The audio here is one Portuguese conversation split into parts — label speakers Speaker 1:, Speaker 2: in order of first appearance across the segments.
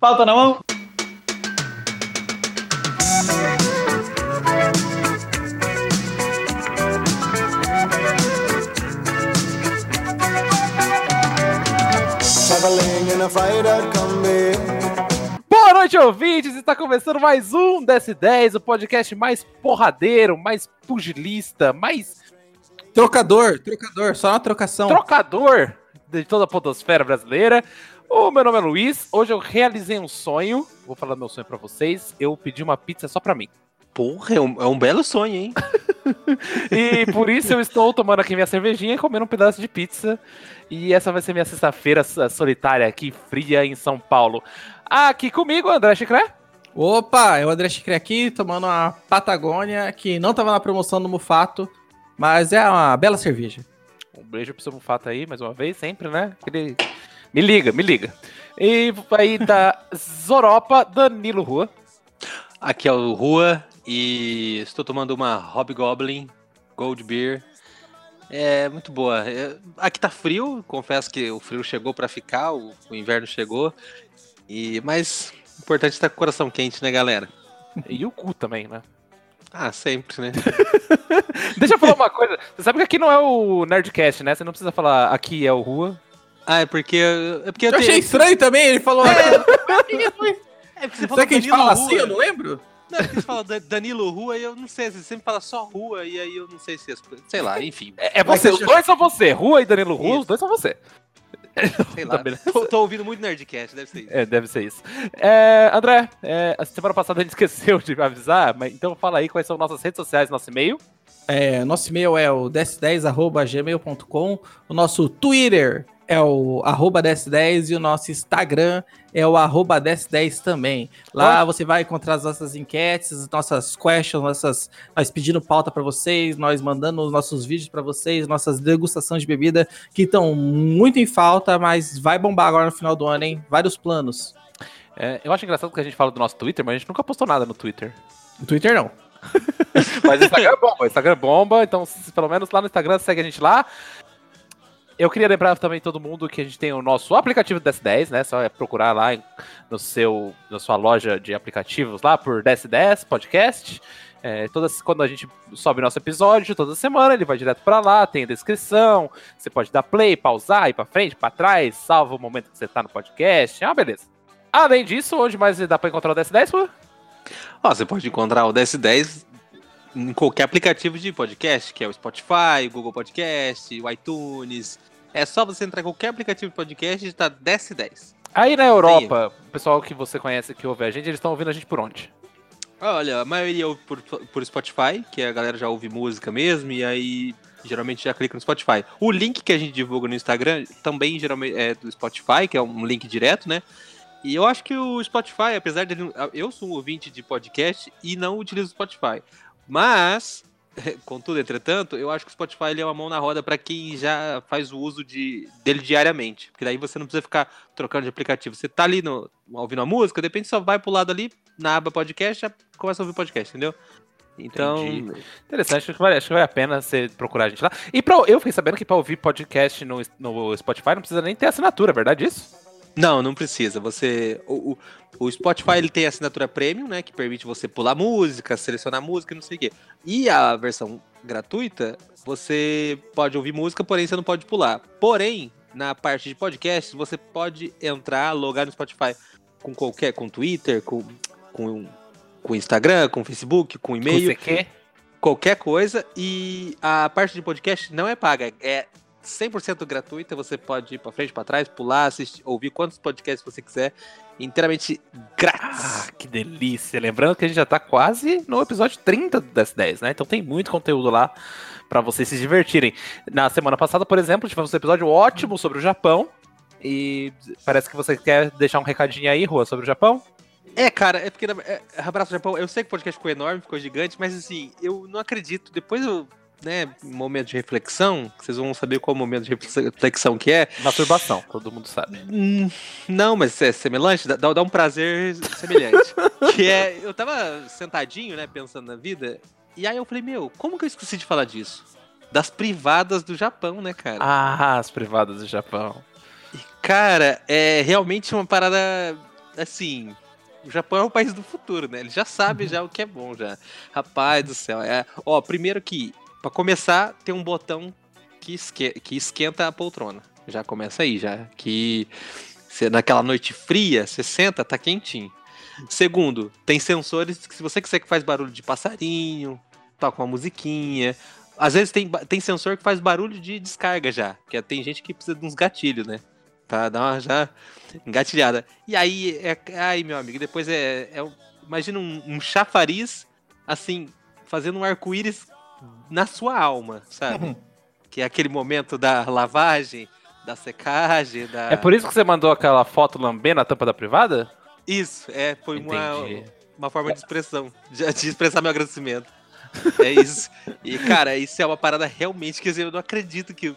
Speaker 1: Pauta na mão.
Speaker 2: Boa noite, ouvintes! Está começando mais um DS10, o podcast mais porradeiro, mais pugilista, mais
Speaker 3: Trocador, trocador, só uma trocação.
Speaker 2: trocador de toda a podosfera brasileira. O meu nome é Luiz, hoje eu realizei um sonho, vou falar meu sonho pra vocês, eu pedi uma pizza só pra mim.
Speaker 4: Porra, é um, é um belo sonho, hein?
Speaker 2: E por isso eu estou tomando aqui minha cervejinha e comendo um pedaço de pizza. E essa vai ser minha sexta-feira solitária aqui, fria, em São Paulo. Aqui comigo, André Chicré.
Speaker 3: Opa, é o André Chicre aqui, tomando uma Patagônia, que não tava na promoção do Mufato, mas é uma bela cerveja.
Speaker 2: Um beijo pro seu Mufato aí, mais uma vez, sempre, né? Aquele... Me liga, me liga. E aí da Zoropa, Danilo Rua.
Speaker 4: Aqui é o Rua e estou tomando uma Hobgoblin Gold Beer. É muito boa. É, aqui tá frio, confesso que o frio chegou pra ficar, o, o inverno chegou. E mas o importante é estar com o coração quente, né, galera?
Speaker 2: E o cu também, né?
Speaker 4: Ah, sempre, né?
Speaker 2: Deixa eu falar uma coisa. Você sabe que aqui não é o Nerdcast, né? Você não precisa falar aqui é o Rua.
Speaker 4: Ah, é porque é porque
Speaker 3: Eu achei estranho também, ele falou.
Speaker 4: É porque você
Speaker 3: Será que a gente
Speaker 4: Danilo
Speaker 3: fala
Speaker 4: Rua.
Speaker 3: assim? Eu não lembro.
Speaker 4: Não, é porque você fala Da- Danilo Rua e eu não sei, você sempre fala só Rua e aí eu não sei se sei lá, enfim,
Speaker 2: É, é você, os dois são você. Rua e Danilo Rua, os dois são você.
Speaker 4: sei lá.
Speaker 2: Beleza.
Speaker 4: tô, tô ouvindo muito Nerdcast, deve ser isso.
Speaker 2: É, deve ser isso. É, André, é, a semana passada a gente esqueceu de avisar, mas então fala aí quais são nossas redes sociais, nosso e-mail.
Speaker 3: É, nosso e-mail é o ds10.gmail.com, o nosso Twitter é o arroba ds10 e o nosso Instagram é o arroba ds10 também. Lá você vai encontrar as nossas enquetes, as nossas questions, nossas, nós pedindo pauta para vocês, nós mandando os nossos vídeos para vocês, nossas degustações de bebida que estão muito em falta, mas vai bombar agora no final do ano, hein? Vários planos.
Speaker 2: É, eu acho engraçado que a gente fala do nosso Twitter, mas a gente nunca postou nada no Twitter.
Speaker 3: No Twitter não.
Speaker 2: Mas o Instagram é bomba, o Instagram é bomba, então pelo menos lá no Instagram segue a gente lá. Eu queria lembrar também todo mundo que a gente tem o nosso aplicativo do DS10, né? Só é procurar lá no seu, na sua loja de aplicativos lá por DS10 Podcast. É, todas, quando a gente sobe nosso episódio, toda semana ele vai direto pra lá, tem a descrição, você pode dar play, pausar, ir pra frente, pra trás, salva o momento que você tá no podcast, uma beleza. Além disso, onde mais dá pra encontrar o DS10, pô?
Speaker 4: Ó, você pode encontrar o DS10 em qualquer aplicativo de podcast, que é o Spotify, o Google Podcast, o iTunes. É só você entrar em qualquer aplicativo de podcast e tá DS10.
Speaker 2: Aí na Europa, o pessoal que você conhece que ouve a gente, eles estão ouvindo a gente por onde?
Speaker 4: Olha, a maioria ouve por, por Spotify, que a galera já ouve música mesmo, e aí geralmente já clica no Spotify. O link que a gente divulga no Instagram também geralmente é do Spotify, que é um link direto, né? E eu acho que o Spotify, apesar de eu sou um ouvinte de podcast e não utilizo o Spotify, mas contudo, entretanto, eu acho que o Spotify ele é uma mão na roda para quem já faz o uso de, dele diariamente, porque daí você não precisa ficar trocando de aplicativo. Você tá ali no, ouvindo a música, de repente só vai pro lado ali na aba podcast, já começa a ouvir podcast, entendeu? Então,
Speaker 2: Entendi. Interessante, acho que, vale, acho que vale a pena você procurar a gente lá. E pra, eu fiquei sabendo que pra ouvir podcast no, no Spotify não precisa nem ter assinatura, é verdade isso?
Speaker 4: Não, não precisa. Você. O, o, Spotify ele tem a assinatura premium, né? Que permite você pular música, selecionar música e não sei o quê. E a versão gratuita, você pode ouvir música, porém você não pode pular. Porém, na parte de podcasts, você pode entrar, logar no Spotify com qualquer. com Twitter, com. com com Instagram, com Facebook, com e-mail
Speaker 2: quer?
Speaker 4: qualquer coisa e a parte de podcast não é paga, é 100% gratuita, você pode ir pra frente, pra trás, pular, assistir, ouvir quantos podcasts você quiser, inteiramente grátis.
Speaker 2: Ah, que delícia. Lembrando que a gente já tá quase no episódio 30 do DS10, né? Então tem muito conteúdo lá pra vocês se divertirem. Na semana passada, por exemplo, tivemos um episódio ótimo sobre o Japão. E parece que você quer deixar um recadinho aí, Rua, sobre o Japão?
Speaker 4: É, cara, é porque é, Abraço Japão, eu sei que o podcast ficou enorme, ficou gigante, mas assim, eu não acredito. Depois eu, né, momento de reflexão, vocês vão saber qual momento de reflexão que é.
Speaker 2: Masturbação, todo mundo sabe.
Speaker 4: Hum, Não, mas é semelhante, dá, dá um prazer semelhante. que é, eu tava sentadinho, né, pensando na vida, e aí eu falei, meu, como que eu esqueci de falar disso? Das privadas do Japão, né, cara?
Speaker 2: Ah, as privadas do Japão.
Speaker 4: E, cara, é realmente uma parada. assim, o Japão é o país do futuro, né? Ele já sabe já o que é bom já. Rapaz do céu. É, ó, primeiro que, para começar, tem um botão que, esque que esquenta a poltrona. Já começa aí, já. Que você, naquela noite fria, você senta, tá quentinho. Segundo, tem sensores que se você quiser que faz barulho de passarinho, toca uma musiquinha. Às vezes tem, tem sensor que faz barulho de descarga já. Porque tem gente que precisa de uns gatilhos, né? Pra dar uma já engatilhada. E aí, é, ai, meu amigo, depois é. é imagina um, um chafariz, assim, fazendo um arco-íris na sua alma, sabe? Uhum. Que é aquele momento da lavagem, da secagem, da.
Speaker 2: É por isso que você mandou aquela foto lambendo a tampa da privada?
Speaker 4: Isso, é, foi uma, uma forma de expressão, de, de expressar meu agradecimento. É isso. E, cara, isso é uma parada realmente que eu não acredito que.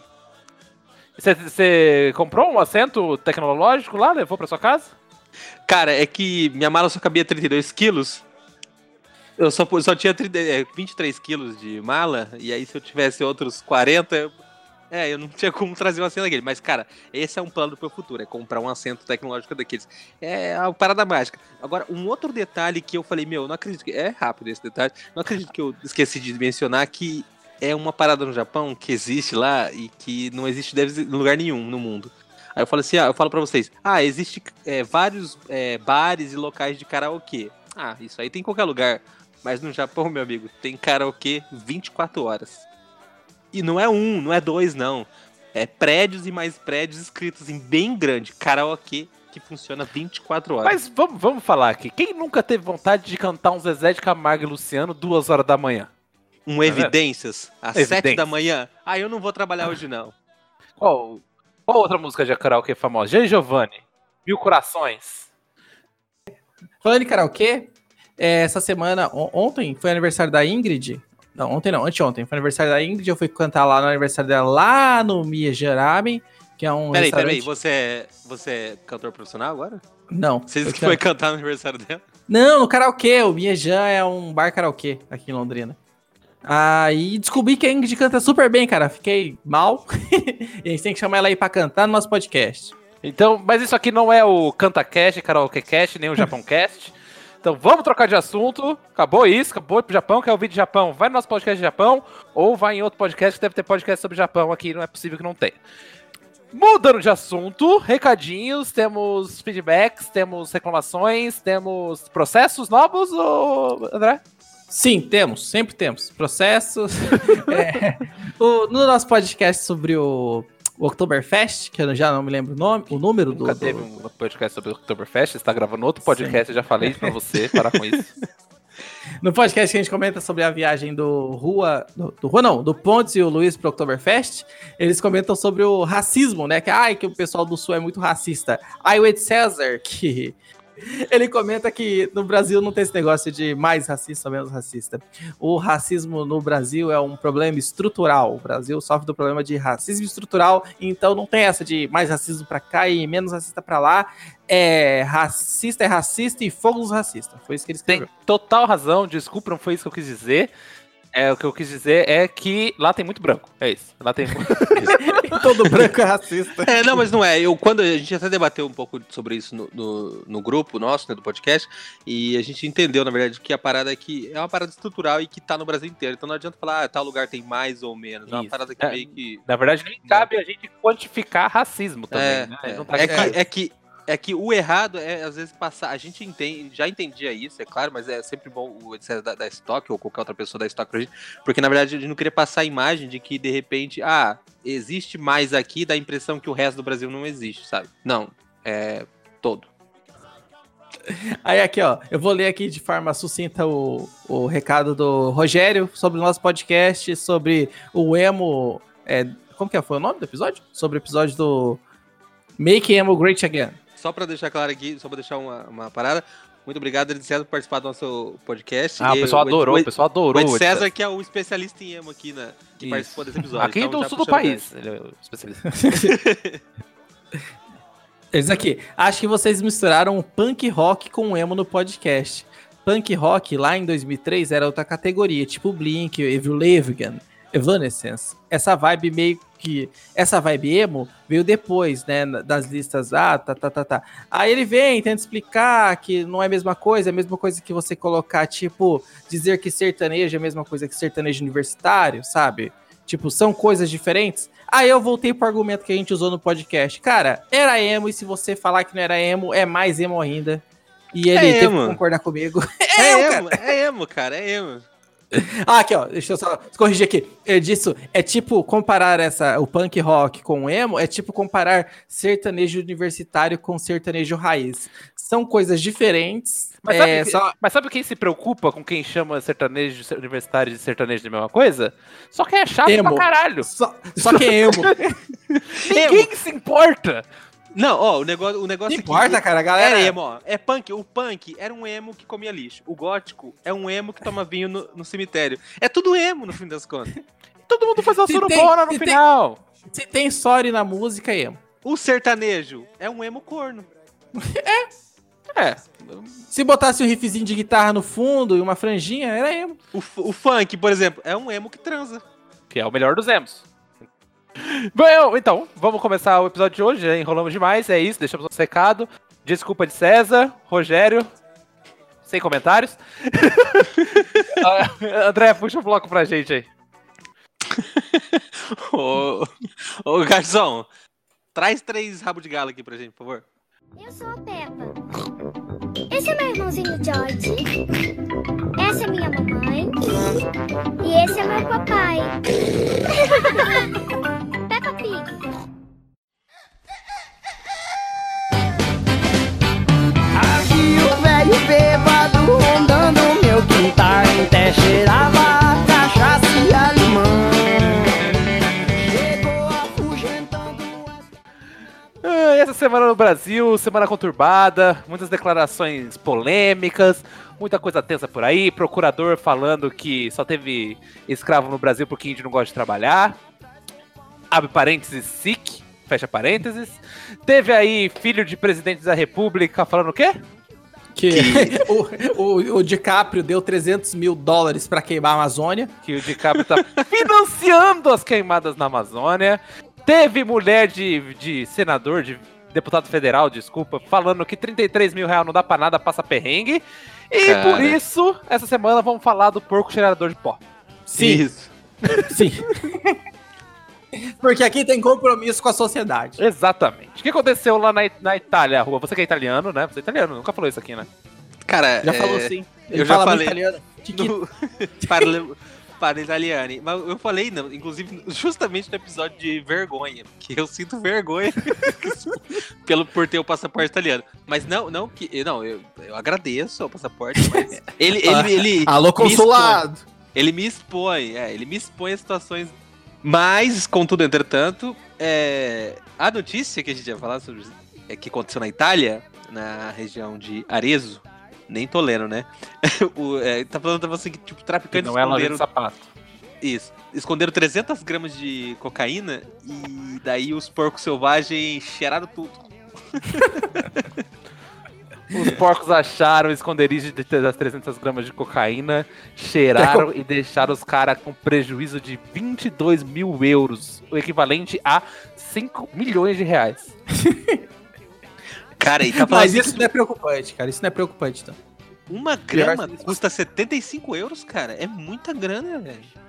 Speaker 2: Você comprou um assento tecnológico lá, levou pra sua casa?
Speaker 4: Cara, é que minha mala só cabia 32 quilos. Eu só, só tinha 30, 23 é, quilos de mala, e aí se eu tivesse outros 40, eu é, eu não tinha como trazer um assento daquele. Mas, cara, esse é um plano pro futuro, é comprar um assento tecnológico daqueles. É a parada mágica. Agora, um outro detalhe que eu falei, meu, não acredito que. É rápido esse detalhe. Não acredito que eu esqueci de mencionar que é uma parada no Japão que existe lá e que não existe em lugar nenhum no mundo. Aí eu falo assim, ah, eu falo pra vocês, ah, existe é, vários é, bares e locais de karaokê. Ah, isso aí tem em qualquer lugar. Mas no Japão, meu amigo, tem karaokê 24 horas. E não é um, não é dois, não. É prédios e mais prédios escritos em bem grande. Karaokê que funciona 24 horas.
Speaker 2: Mas vamos, vamos falar aqui. Quem nunca teve vontade de cantar um Zezé de Camargo e Luciano duas horas da manhã?
Speaker 4: Um tá Evidências, às Evidências. sete da manhã? Ah, eu não vou trabalhar hoje, não.
Speaker 2: Qual, qual outra música de karaokê famosa? Jay Giovanni, Mil Corações.
Speaker 3: Falando em karaokê, é, essa semana, ontem foi aniversário da Ingrid, não, ontem não, anteontem. Foi aniversário da Ingrid, eu fui cantar lá no aniversário dela, lá no Miyajarami, que é um
Speaker 4: Peraí, restaurante... peraí, você é, você é cantor profissional agora?
Speaker 3: Não.
Speaker 4: Você disse que foi cantar no aniversário dela?
Speaker 3: Não, no karaokê, o Miyajan é um bar karaokê aqui em Londrina. Aí descobri que a Ingrid canta super bem, cara. Fiquei mal. e a gente tem que chamar ela aí pra cantar no nosso podcast.
Speaker 2: Então, mas isso aqui não é o CantaCast, Karaoke Cast, nem o Japão Cast. Então vamos trocar de assunto. Acabou isso, acabou pro Japão. Quer ouvir de Japão? Vai no nosso podcast de Japão ou vai em outro podcast que deve ter podcast sobre Japão aqui. Não é possível que não tenha. Mudando de assunto, recadinhos, temos feedbacks, temos reclamações, temos processos novos, ou... André?
Speaker 3: Sim, temos, sempre temos. Processos. é, o, no nosso podcast sobre o o Oktoberfest, que eu já não me lembro o nome, o número
Speaker 2: Nunca
Speaker 3: do.
Speaker 2: teve um podcast sobre o Oktoberfest, você está gravando outro podcast, Sim. eu já falei para você, parar com isso.
Speaker 3: No podcast que a gente comenta sobre a viagem do Rua. Do, do Rua, não, do Pontes e o Luiz pro Oktoberfest, eles comentam sobre o racismo, né? Que, ai, que o pessoal do Sul é muito racista. Aí o Ed César, que ele comenta que no Brasil não tem esse negócio de mais racista ou menos racista. O racismo no Brasil é um problema estrutural. O Brasil sofre do problema de racismo estrutural, então não tem essa de mais racismo para cá e menos racista para lá. É racista é racista e fogo racista. Foi isso que eles
Speaker 2: Tem total razão, desculpa, não foi isso que eu quis dizer. É, o que eu quis dizer é que lá tem muito branco. É isso. Lá tem
Speaker 3: Todo branco é racista.
Speaker 4: É, não, mas não é. Eu, quando a gente até debateu um pouco sobre isso no, no, no grupo nosso, né, do podcast, e a gente entendeu, na verdade, que a parada é que é uma parada estrutural e que tá no Brasil inteiro. Então não adianta falar, ah, tal lugar tem mais ou menos. É uma parada que é, meio que.
Speaker 2: Na verdade, nem cabe a gente quantificar racismo também.
Speaker 4: É, né? é, tá é, que, é que é que o errado é, às vezes, passar. A gente entende, já entendia isso, é claro, mas é sempre bom o etc da, da Stock ou qualquer outra pessoa da Stock pra gente, porque na verdade a gente não queria passar a imagem de que de repente, ah, existe mais aqui, dá a impressão que o resto do Brasil não existe, sabe? Não, é todo.
Speaker 3: Aí aqui, ó, eu vou ler aqui de forma sucinta o, o recado do Rogério sobre o nosso podcast, sobre o emo. É, como que foi o nome do episódio? Sobre o episódio do Make Emo Great Again
Speaker 4: só para deixar claro aqui, só para deixar uma, uma parada, muito obrigado, Ed César, por participar do nosso podcast.
Speaker 2: Ah, o pessoal adorou, o, o pessoal adorou. O
Speaker 4: Ed César, que é o especialista em emo aqui, né, que Isso. participou desse episódio.
Speaker 2: Aqui então, do sul do país, ele é o especialista.
Speaker 3: Eles aqui, acho que vocês misturaram punk rock com emo no podcast. Punk rock, lá em 2003, era outra categoria, tipo Blink, Evil Levigan. Evanescence. Essa vibe meio que. Essa vibe emo veio depois, né? Das listas. Ah, tá, tá, tá, tá. Aí ele vem, tenta explicar que não é a mesma coisa, é a mesma coisa que você colocar, tipo, dizer que sertanejo é a mesma coisa que sertanejo universitário, sabe? Tipo, são coisas diferentes. Aí eu voltei pro argumento que a gente usou no podcast. Cara, era emo, e se você falar que não era emo, é mais emo ainda. E ele
Speaker 4: É
Speaker 3: teve
Speaker 4: emo.
Speaker 3: que concordar comigo.
Speaker 4: É,
Speaker 3: emo,
Speaker 4: emo, é emo, cara, é emo.
Speaker 3: Ah, aqui, ó. Deixa eu só corrigir aqui. Ele disse, é tipo comparar essa, o punk rock com o emo, é tipo comparar sertanejo universitário com sertanejo raiz. São coisas diferentes.
Speaker 2: Mas,
Speaker 3: é,
Speaker 2: sabe,
Speaker 3: só...
Speaker 2: mas sabe quem se preocupa com quem chama sertanejo universitário de sertanejo de mesma coisa? Só quem é chato
Speaker 3: Emo.
Speaker 2: pra caralho.
Speaker 3: Só, só que é emo.
Speaker 2: Ninguém que se importa.
Speaker 4: Não, ó, o negócio, o negócio
Speaker 3: Não importa, cara, a
Speaker 4: É
Speaker 3: galera.
Speaker 4: emo, ó. É punk. O punk era um emo que comia lixo. O gótico é um emo que toma vinho no, no cemitério. É tudo emo, no fim das contas.
Speaker 2: Todo mundo faz uma
Speaker 3: Se
Speaker 2: surubona
Speaker 3: tem-
Speaker 2: no
Speaker 3: se tem-
Speaker 2: final.
Speaker 3: Se tem story na música, é emo.
Speaker 4: O sertanejo é um emo corno.
Speaker 2: É.
Speaker 3: Se botasse um riffzinho de guitarra no fundo e uma franjinha, era emo.
Speaker 4: O, o funk, por exemplo, é um emo que transa.
Speaker 2: Que é o melhor dos emos. Bom, então, vamos começar o episódio de hoje. Já enrolamos demais, é isso. Deixamos um secado. Desculpa de César, Rogério. Sem comentários. Ah, André, puxa o bloco pra gente aí.
Speaker 4: ô, ô, garçom, traz três rabos de galo aqui pra gente, por favor.
Speaker 1: Eu sou a Peppa. Esse é meu irmãozinho George. Essa é minha mamãe. E esse é meu papai.
Speaker 5: cheirava a cachaça e a Chegou afugentando as...
Speaker 2: Ah, Essa semana no Brasil, semana conturbada, muitas declarações polêmicas, muita coisa tensa por aí, procurador falando que só teve escravo no Brasil porque índio não gosta de trabalhar. Abre parênteses, SIC, fecha parênteses. Teve aí filho de presidente da república falando o quê?
Speaker 3: Que o, o, o DiCaprio deu 300 mil dólares pra queimar a Amazônia.
Speaker 2: Que o DiCaprio tá financiando as queimadas na Amazônia. Teve mulher de, de senador, de deputado federal, desculpa, falando que 33 mil reais não dá pra nada, passa perrengue. E
Speaker 4: Cara.
Speaker 2: por isso, essa semana vamos falar do porco cheirador de pó.
Speaker 3: Sim,
Speaker 4: Isso.
Speaker 3: sim. Porque aqui tem compromisso com a sociedade.
Speaker 2: Exatamente. O que aconteceu lá na, na Itália, rua? Você que é italiano, né? Você é italiano, nunca falou isso aqui, né?
Speaker 4: Cara,
Speaker 3: Já
Speaker 4: é,
Speaker 3: falou sim. Ele
Speaker 4: eu já falei.
Speaker 3: italiano.
Speaker 4: No- para, para italiani. Mas eu falei, não, inclusive, justamente no episódio de vergonha, que eu sinto vergonha pelo, por ter o passaporte italiano. Mas não, não que. Não, eu, eu agradeço o passaporte, mas. Ele, ele, ele,
Speaker 3: Alô,
Speaker 4: me
Speaker 3: consulado.
Speaker 4: Ele me expõe, é, ele me expõe a situações. Mas, contudo, entretanto, é, a notícia que a gente ia falar sobre é que aconteceu na Itália, na região de Arezzo, nem tolero, né? o, é, tá falando tava assim que tipo,
Speaker 2: Que
Speaker 4: traficantes
Speaker 2: não é
Speaker 4: esconderam,
Speaker 2: sapato.
Speaker 4: isso, esconderam 300 gramas de cocaína e daí os porcos selvagens cheiraram tudo.
Speaker 2: Os porcos acharam o esconderijo de- das 300 gramas de cocaína, cheiraram e deixaram os caras com prejuízo de 22 mil euros, o equivalente a 5 milhões de reais.
Speaker 4: Cara, e tá
Speaker 3: Mas
Speaker 4: assim
Speaker 3: isso não é preocupante, cara. Isso não é preocupante, então.
Speaker 4: uma grama custa 75 euros, cara. É muita grana, velho.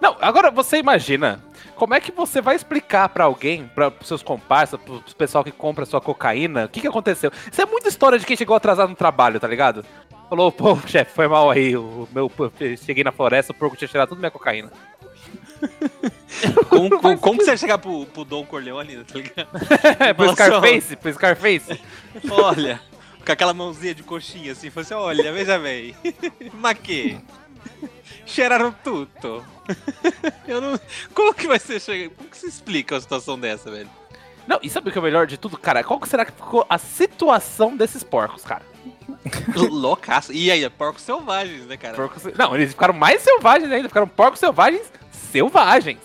Speaker 2: Não, agora você imagina, como é que você vai explicar pra alguém, para seus comparsas, pro pessoal que compra sua cocaína, o que, que aconteceu? Isso é muita história de quem chegou atrasado no trabalho, tá ligado? Falou, pô, chefe, foi mal aí, o meu, eu cheguei na floresta, o porco tinha tirado tudo minha cocaína.
Speaker 4: Como, como, como que você vai chegar pro, pro Dom Corleone, tá ligado?
Speaker 2: Pro
Speaker 4: assim,
Speaker 2: Scarface, pro Scarface.
Speaker 4: Olha, com aquela mãozinha de coxinha assim, falou assim, olha, veja bem. Maquê. Cheiraram tudo. Eu não. Como que vai ser chegar. Como que se explica uma situação dessa, velho?
Speaker 2: Não, e sabe o que é o melhor de tudo, cara? Qual que será que ficou a situação desses porcos, cara?
Speaker 4: Loucaço. E aí, é porcos selvagens, né, cara?
Speaker 2: Porcos... Não, eles ficaram mais selvagens ainda, ficaram porcos selvagens selvagens.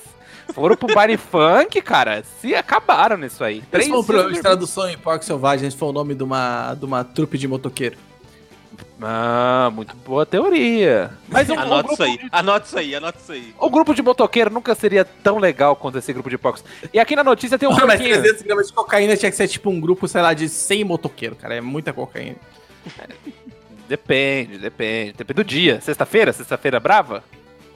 Speaker 2: Foram pro baile funk, cara, se acabaram nisso aí.
Speaker 3: Esse foi um
Speaker 2: dias
Speaker 3: problema de tradução em Porco Selvagem. Esse foi o nome de uma, de uma trupe de motoqueiro.
Speaker 2: Ah, muito boa teoria. Mas um, um
Speaker 4: Anota
Speaker 2: grupo
Speaker 4: isso aí,
Speaker 2: de-
Speaker 4: anota isso aí, anota isso aí.
Speaker 2: o grupo de motoqueiro nunca seria tão legal quanto esse grupo de porcos. E aqui na notícia tem um
Speaker 3: Porra, mas
Speaker 2: porquinho.
Speaker 3: 300 gramas de cocaína tinha que ser tipo um grupo, sei lá, de 100 motoqueiros, cara. É muita cocaína.
Speaker 2: Depende, depende. Depende do dia. Sexta-feira? Sexta-feira brava?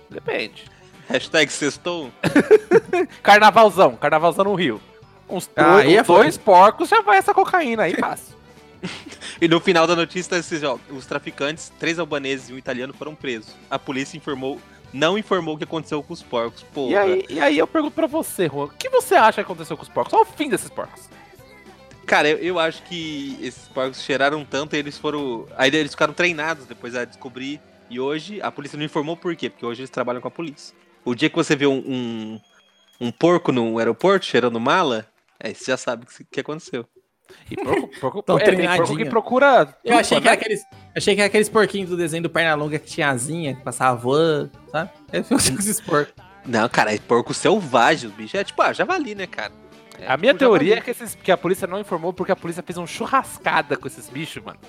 Speaker 2: Depende.
Speaker 4: Hashtag sextou.
Speaker 2: Carnavalzão. Carnavalzão no Rio. Uns
Speaker 3: Ah,
Speaker 2: dois,
Speaker 3: aí é
Speaker 2: dois porcos já vai essa cocaína aí, fácil.
Speaker 4: E no final da notícia, esses, ó, os traficantes, três albaneses e um italiano foram presos. A polícia informou, não informou o que aconteceu com os porcos. Porra.
Speaker 2: E aí, e aí eu pergunto pra você, Juan, o que você acha que aconteceu com os porcos? Qual o fim desses porcos?
Speaker 4: Cara, eu, eu acho que esses porcos cheiraram tanto e eles foram. Aí eles ficaram treinados depois a descobrir. E hoje a polícia não informou por quê? Porque hoje eles trabalham com a polícia. O dia que você vê um, um, um porco no aeroporto cheirando mala, aí você já sabe o que, que aconteceu.
Speaker 2: E porco, porco,
Speaker 3: Tão
Speaker 2: é, tem porco que procura.
Speaker 3: Eu achei que, era
Speaker 2: né?
Speaker 3: aqueles, achei que era aqueles porquinhos do desenho do Pernalonga que tinha asinha, que passava voando, sabe? É com esses porcos.
Speaker 4: Não, cara, é porco selvagem, os bichos. É tipo, ah, javali, né, cara? É
Speaker 2: A minha
Speaker 4: tipo
Speaker 2: teoria é
Speaker 4: javali.
Speaker 2: que, esses, que a polícia não informou porque a polícia fez um churrascada com esses bichos, mano.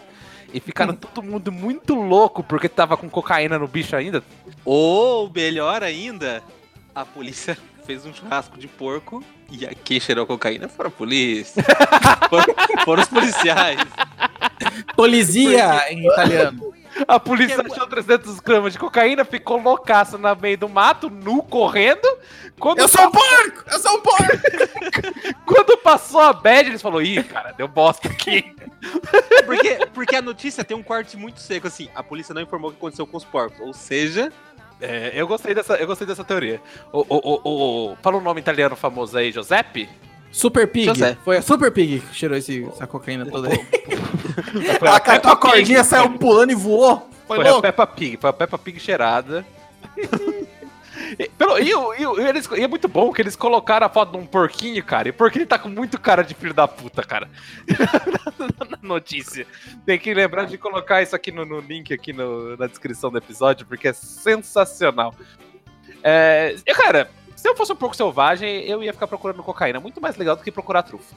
Speaker 2: E ficaram todo mundo muito louco porque tava com cocaína no bicho ainda.
Speaker 4: Ou, melhor ainda, a polícia fez um churrasco de porco e a- quem cheirou cocaína foram a polícia. foram, foram os policiais.
Speaker 3: Polizia em italiano.
Speaker 2: A polícia
Speaker 4: Porque-
Speaker 2: achou 300 gramas de cocaína, ficou loucaço no meio do mato, nu, correndo. Quando,
Speaker 3: Eu sou um porco! Eu sou um porco!
Speaker 2: quando passou a bad, eles falaram, ih, cara, deu bosta aqui.
Speaker 4: Porque, porque a notícia tem um corte muito seco, assim. A polícia não informou o que aconteceu com os porcos. Ou seja,
Speaker 2: É, eu gostei dessa, eu gostei dessa teoria. O, o, o, o- fala um nome italiano famoso aí, Giuseppe?
Speaker 3: Super Pig.
Speaker 4: José.
Speaker 3: Foi a Super Pig que cheirou esse, essa cocaína toda aí. Ela catou a cordinha, saiu pulando e voou. Foi,
Speaker 2: Foi a. Peppa Pig, foi a Peppa Pig cheirada. Pelo, e, e, eles, e é muito bom que eles colocaram a foto de um porquinho, cara. E o porquinho tá com muito cara de filho da puta, cara. na notícia. Tem que lembrar de colocar isso aqui no, no link aqui no- na descrição do episódio, porque é sensacional. É, cara, se eu fosse um porco selvagem, eu ia ficar procurando cocaína. Muito mais legal do que procurar trufa.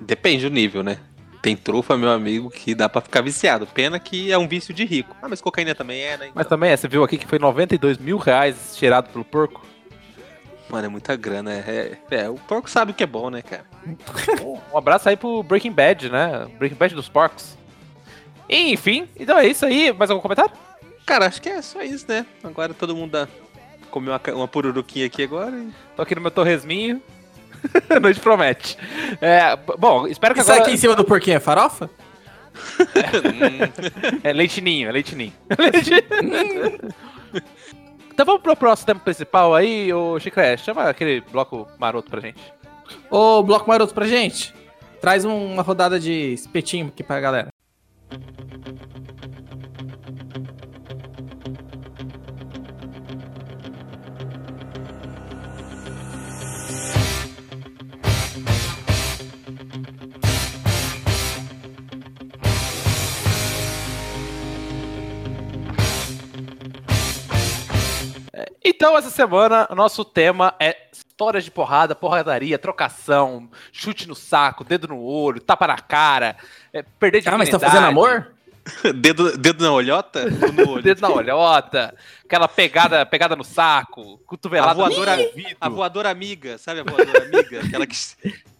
Speaker 4: depende do nível, né? Tem trufa, meu amigo, que dá pra ficar viciado. Pena que é um vício de rico. Ah, mas cocaína também é, né?
Speaker 2: Mas
Speaker 4: Então,
Speaker 2: também, é, você viu aqui que foi 92 mil reais cheirado pelo porco?
Speaker 4: Mano, é muita grana. É, é, é, o porco sabe o que é bom, né, cara?
Speaker 2: Um abraço aí pro Breaking Bad, né? Breaking Bad dos porcos. Enfim, então é isso aí. Mais algum comentário?
Speaker 4: Cara, acho que é só isso, né? Agora todo mundo comeu uma, uma pururuquinha aqui agora. e-
Speaker 2: Tô aqui no meu torresminho. A noite promete. É, bom, espero que
Speaker 3: Isso
Speaker 2: agora...
Speaker 3: aqui em cima do porquinho é farofa?
Speaker 2: É leitinho, é leitinho. então vamos pro próximo tema principal aí, ô Chiclete. Chama aquele bloco maroto pra gente.
Speaker 3: Ô, Bloco Maroto pra gente. Traz um- uma rodada de espetinho aqui pra galera.
Speaker 2: Então, essa semana, o nosso tema é histórias de porrada, porradaria, trocação, chute no saco, dedo no olho, tapa na cara, é, perder de
Speaker 3: Ah, mas tá fazendo amor?
Speaker 4: dedo, dedo na olhota? Ou no olho?
Speaker 2: Dedo na olhota, aquela pegada, pegada no saco, cotovelada
Speaker 4: A voadora-. A voadora amiga, sabe a voadora amiga? Aquela que.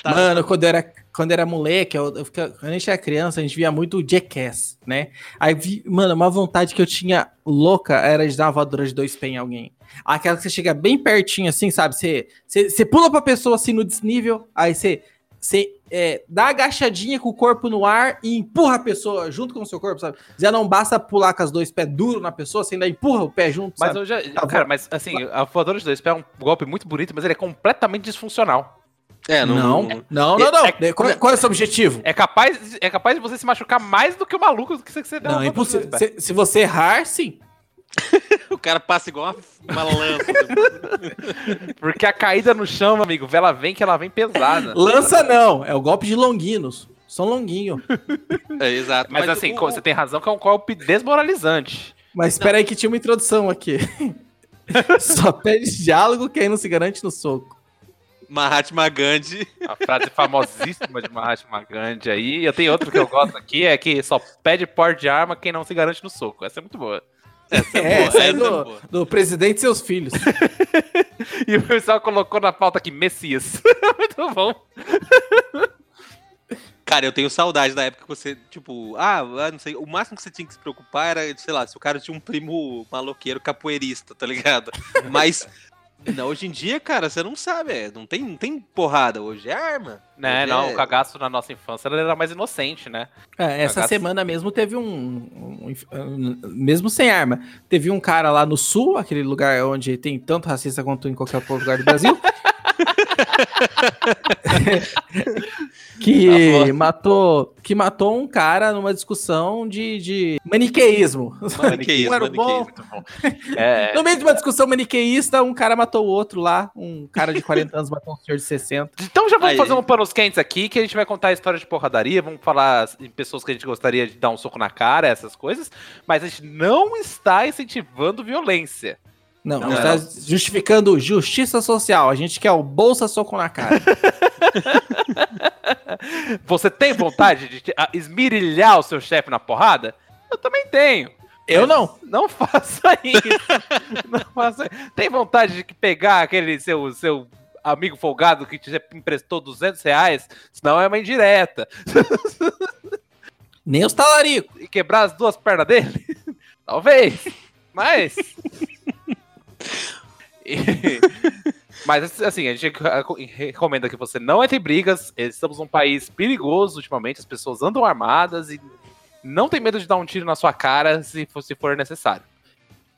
Speaker 4: Tá.
Speaker 3: Mano, quando eu era, quando era moleque, eu, eu quando a gente era criança, a gente via muito Jackass, né? Aí, vi, mano, uma vontade que eu tinha louca era de dar uma voadora de dois pés em alguém. Aquela que você chega bem pertinho, assim, sabe? Você, você, você pula pra pessoa, assim, no desnível, aí você, você é, dá agachadinha com o corpo no ar e empurra a pessoa junto com o seu corpo, sabe? Já não basta pular com os dois pés duro na pessoa, você ainda empurra o pé junto,
Speaker 2: Mas
Speaker 3: sabe?
Speaker 2: eu já.
Speaker 3: Tá
Speaker 2: cara,
Speaker 3: bom.
Speaker 2: mas assim, a voadora de dois pés é um golpe muito bonito, mas ele é completamente disfuncional.
Speaker 4: É, não.
Speaker 3: Não,
Speaker 4: não-
Speaker 3: não, não.
Speaker 2: É-
Speaker 3: Qual, qual é o seu objetivo?
Speaker 2: É capaz, é capaz de você se machucar mais do que o maluco que você, que você deu
Speaker 3: Não, é impossível. Se, se você errar, sim.
Speaker 4: O cara passa igual uma, uma lança.
Speaker 2: Porque a caída no chão, meu amigo, ela vem que ela vem pesada.
Speaker 3: Lança não, é o golpe de longuinos. São longuinho.
Speaker 4: é, exato.
Speaker 2: Mas, assim,
Speaker 4: o-
Speaker 2: você tem razão que é um golpe desmoralizante.
Speaker 3: Mas espera aí que tinha uma introdução aqui. Só pede diálogo que aí não se garante no soco.
Speaker 4: Mahatma Gandhi.
Speaker 2: A frase famosíssima de Mahatma Gandhi aí. Eu tenho outra que eu gosto aqui, é que só pede porte de arma quem não se garante no soco. Essa é muito boa.
Speaker 4: Essa
Speaker 3: É,
Speaker 4: boa,
Speaker 3: essa é
Speaker 4: essa
Speaker 3: do,
Speaker 4: boa.
Speaker 3: do presidente e seus filhos.
Speaker 2: E o pessoal colocou na pauta aqui, Messias. muito bom.
Speaker 4: Cara, eu tenho saudade da época que você, tipo, ah, ah, não sei, o máximo que você tinha que se preocupar era, sei lá, se o cara tinha um primo maloqueiro capoeirista, tá ligado? Mas não, hoje em dia, cara, você não sabe, é, não tem, não tem porrada, hoje é arma.
Speaker 2: Né,
Speaker 4: Hoje
Speaker 2: não,
Speaker 4: é-
Speaker 2: o cagaço na nossa infância era mais inocente, né?
Speaker 3: É, essa
Speaker 2: Cagaço.
Speaker 3: semana mesmo teve um, um- um- Mesmo sem arma, teve um cara lá no sul, aquele lugar onde tem tanto racista quanto em qualquer outro lugar do Brasil. que matou que matou um cara numa discussão de, de maniqueísmo.
Speaker 4: Maniqueísmo,
Speaker 3: Um era o bom.
Speaker 2: Muito bom. É,
Speaker 3: No meio de uma discussão maniqueísta, um cara matou o outro lá. Um cara de 40 anos matou um senhor de 60.
Speaker 2: Então já vamos
Speaker 4: Aí.
Speaker 2: fazer um panos quentes aqui, que a gente vai contar a história de porradaria, vamos falar em pessoas que a gente gostaria de dar um soco na cara, essas coisas, mas a gente não está incentivando violência.
Speaker 3: Não,
Speaker 4: Não,
Speaker 3: está justificando justiça social. A gente quer o bolsa soco na cara.
Speaker 2: Você tem vontade de esmirilhar o seu chefe na porrada? Eu também tenho.
Speaker 3: Eu não.
Speaker 2: Não faça isso. não faça isso. Tem vontade de pegar aquele seu, seu amigo folgado que te emprestou 200 reais? Senão é uma indireta.
Speaker 3: Nem os talaricos.
Speaker 2: E quebrar as duas pernas dele? Talvez. Mas. Mas assim, a gente recomenda que você não entre em brigas. Estamos num país perigoso ultimamente, as pessoas andam armadas e não tem medo de dar um tiro na sua cara se for, se for necessário.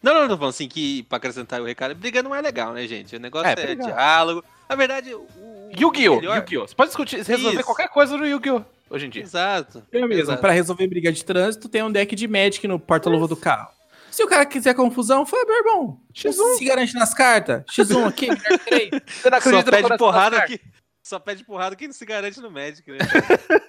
Speaker 4: Não, não, não, falando assim, que pra acrescentar o recado, briga não é legal, né, gente? O negócio
Speaker 2: É,
Speaker 4: é,
Speaker 2: brigar.
Speaker 4: diálogo. Na verdade, o. o
Speaker 2: Yu-Gi-Oh!
Speaker 4: melhor-
Speaker 2: Yu-Gi-Oh! Você pode discutir, resolver
Speaker 4: Isso.
Speaker 2: qualquer coisa no Yu-Gi-Oh! hoje em dia.
Speaker 4: Exato.
Speaker 3: Eu mesmo.
Speaker 4: Exato.
Speaker 3: Pra resolver briga de trânsito, tem um deck de Magic no porta-luva do carro. Se o cara quiser confusão, foi, meu irmão.
Speaker 2: X1.
Speaker 3: Se garante nas cartas. X1 aqui, melhor que três.
Speaker 2: Você não
Speaker 4: Só
Speaker 2: acredita no
Speaker 4: pede porrada
Speaker 2: das
Speaker 4: que. Só pede porrada quem não se garante no Magic, né?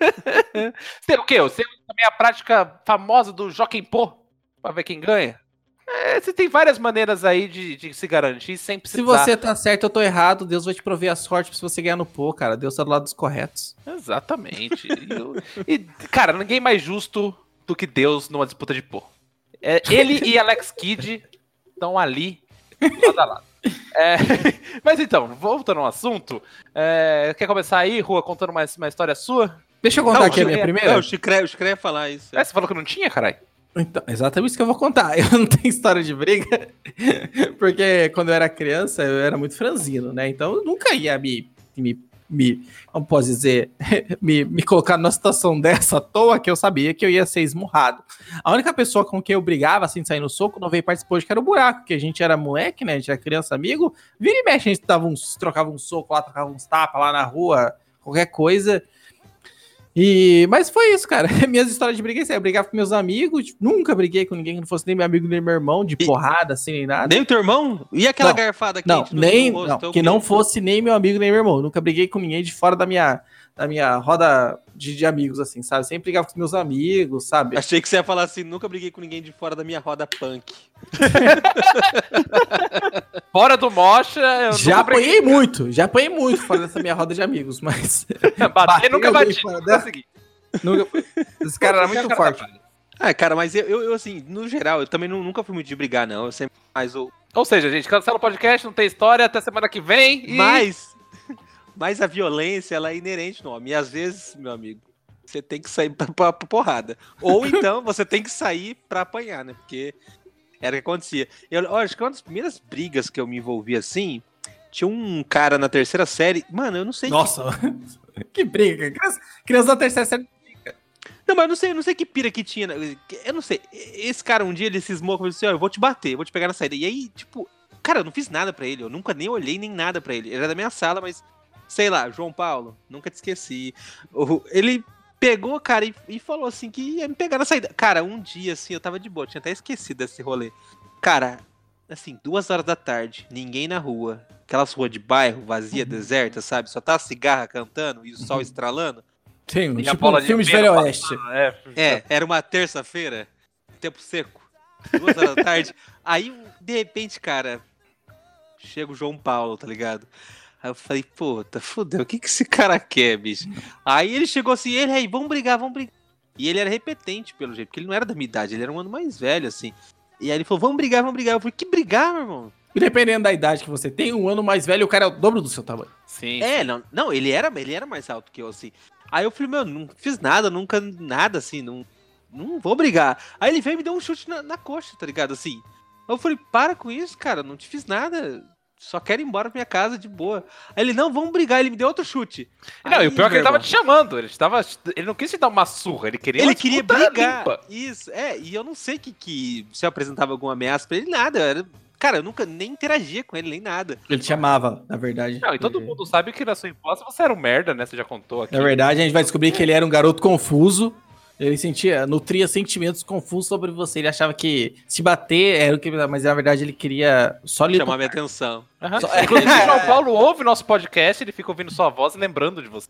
Speaker 2: Você, o quê? Você usa também a prática famosa do Joaquim Pô pra ver quem ganha? É, você tem várias maneiras aí de, de se garantir sem
Speaker 3: Se
Speaker 2: precisar.
Speaker 3: você tá certo, eu tô errado. Deus vai te prover a sorte se você ganhar no pô, cara. Deus tá do lado dos corretos.
Speaker 2: Exatamente. E, eu- e, cara, ninguém mais justo do que Deus numa disputa de pô. É, ele e Alex Kidd estão ali, lado a lado. É, mas então, voltando ao assunto, é, quer começar aí, Rua, contando uma, uma história sua?
Speaker 3: Deixa eu contar
Speaker 2: Não,
Speaker 3: aqui a minha
Speaker 2: é-
Speaker 3: primeira.
Speaker 4: Não, o Chicré, o Chicré ia falar isso.
Speaker 2: É, você falou que não tinha, caralho?
Speaker 3: Então, exatamente isso que eu vou contar. Eu não tenho história de briga, porque quando eu era criança, eu era muito franzino, né? Então eu nunca ia me, me, me como posso dizer, me, me colocar numa situação dessa à toa que eu sabia que eu ia ser esmurrado. A única pessoa com quem eu brigava, assim, de sair no soco, não veio participar hoje, que era o buraco, que a gente era moleque, né? A gente era criança, amigo. Vira e mexe, a gente dava uns, trocava um soco lá, trocava uns tapas lá na rua, qualquer coisa. E, mas foi isso, cara. Minhas histórias de briga é. Eu brigava com meus amigos, tipo, nunca briguei com ninguém que não fosse nem meu amigo nem meu irmão, de
Speaker 4: E-
Speaker 3: porrada, assim, nem nada.
Speaker 4: Nem o teu irmão? E aquela
Speaker 3: Não,
Speaker 4: garfada
Speaker 3: Não,
Speaker 4: quente no-
Speaker 3: nem,
Speaker 4: rosto?
Speaker 3: não,
Speaker 4: Então,
Speaker 3: que não fosse nem meu amigo nem meu irmão. Nunca briguei com ninguém de fora da minha, da minha roda de, de amigos, assim, sabe? Sempre brigava com os meus amigos, sabe?
Speaker 4: Achei que você ia falar assim, nunca briguei com ninguém de fora da minha roda punk.
Speaker 2: Fora do Mocha, eu
Speaker 3: Já
Speaker 2: nunca briguei.
Speaker 3: apanhei muito, já apanhei muito fora dessa minha roda de amigos, mas
Speaker 2: Bater,
Speaker 3: Bater
Speaker 2: nunca bati.
Speaker 3: fora
Speaker 2: Nunca
Speaker 3: dessa-
Speaker 2: consegui.
Speaker 3: nunca... esse cara era muito forte.
Speaker 4: Ah, cara, mas eu, eu, eu, assim, no geral, eu também nu- nunca fui muito de brigar, não. Eu sempre mais o.
Speaker 2: Ou seja, gente, cancela o podcast, não tem história, até semana que vem. E...
Speaker 4: Mas, mas a violência, ela é inerente no homem. E às vezes, meu amigo, você tem que sair pra, pra- pra porrada. Ou então você tem que sair pra apanhar, né? Porque era o que acontecia. Eu, eu acho que uma das primeiras brigas que eu me envolvi assim, tinha um cara na terceira série. Mano, eu não sei. que-
Speaker 3: Nossa, que briga. Criança, criança da terceira série.
Speaker 4: Não, mas eu não sei, eu não sei que pira que tinha. né? Eu não sei. Esse cara um dia ele cismou com assim, ó, eu vou te bater, vou te pegar na saída. E aí, tipo, cara, eu não fiz nada pra ele. Eu nunca nem olhei nem nada pra ele. Ele era da minha sala, mas sei lá, João Paulo, nunca te esqueci. Ele pegou, cara, e, e falou assim que ia me pegar na saída. Cara, um dia assim, eu tava de boa, tinha até esquecido desse rolê. Cara, assim, duas horas da tarde, ninguém na rua. Aquelas ruas de bairro, vazia, deserta, sabe? Só tá a cigarra cantando e o sol estralando.
Speaker 3: Sim,
Speaker 2: E
Speaker 3: tipo um filme de Velho Oeste.
Speaker 2: É,
Speaker 4: É, era uma terça-feira, tempo seco, duas horas da tarde. Aí, de repente, cara, chega o João Paulo, tá ligado? Aí eu falei, puta, fudeu, o que que esse cara quer, bicho? Aí ele chegou assim, ele, aí, vamos brigar, vamos brigar. E ele era repetente, pelo jeito, porque ele não era da minha idade, ele era um ano mais velho, assim. E aí ele falou, vamos brigar, vamos brigar. Eu falei, que brigar, meu irmão?
Speaker 3: E dependendo da idade que você tem, um ano mais velho, o cara é o dobro do seu tamanho.
Speaker 2: Sim.
Speaker 4: É, não, não ele, era, ele era mais alto que eu, assim. Aí eu falei, meu, não fiz nada, nunca, nada, assim, não, não vou brigar. Aí ele veio e me deu um chute na, na coxa, tá ligado, assim. Eu falei, para com isso, cara, não te fiz nada. Só quero ir embora pra minha casa de boa. Aí ele, não, vamos brigar. Ele me deu outro chute.
Speaker 2: Não,
Speaker 4: Aí,
Speaker 2: e o pior é que ele tava
Speaker 4: irmão,
Speaker 2: te chamando. Ele, tava, ele não quis te dar uma surra, ele queria
Speaker 4: Ele queria brigar.
Speaker 2: limpa.
Speaker 4: Isso, é, e eu não sei que, que se eu apresentava alguma ameaça pra ele, nada. eu Era, cara, eu nunca nem interagia com ele, nem nada.
Speaker 3: Ele te chamava, na verdade.
Speaker 2: Não, e todo mundo sabe que na sua infância você era um merda, né? Você já contou aqui.
Speaker 3: Na verdade, a gente vai descobrir que ele era um garoto confuso. Ele sentia, nutria sentimentos confusos sobre você. Ele achava que se bater era o que. Mas na verdade ele queria só lhe.
Speaker 4: Chamar minha atenção.
Speaker 2: Aham.
Speaker 3: Só-
Speaker 2: Inclusive, o João Paulo ouve nosso podcast, ele fica ouvindo sua voz e lembrando de você.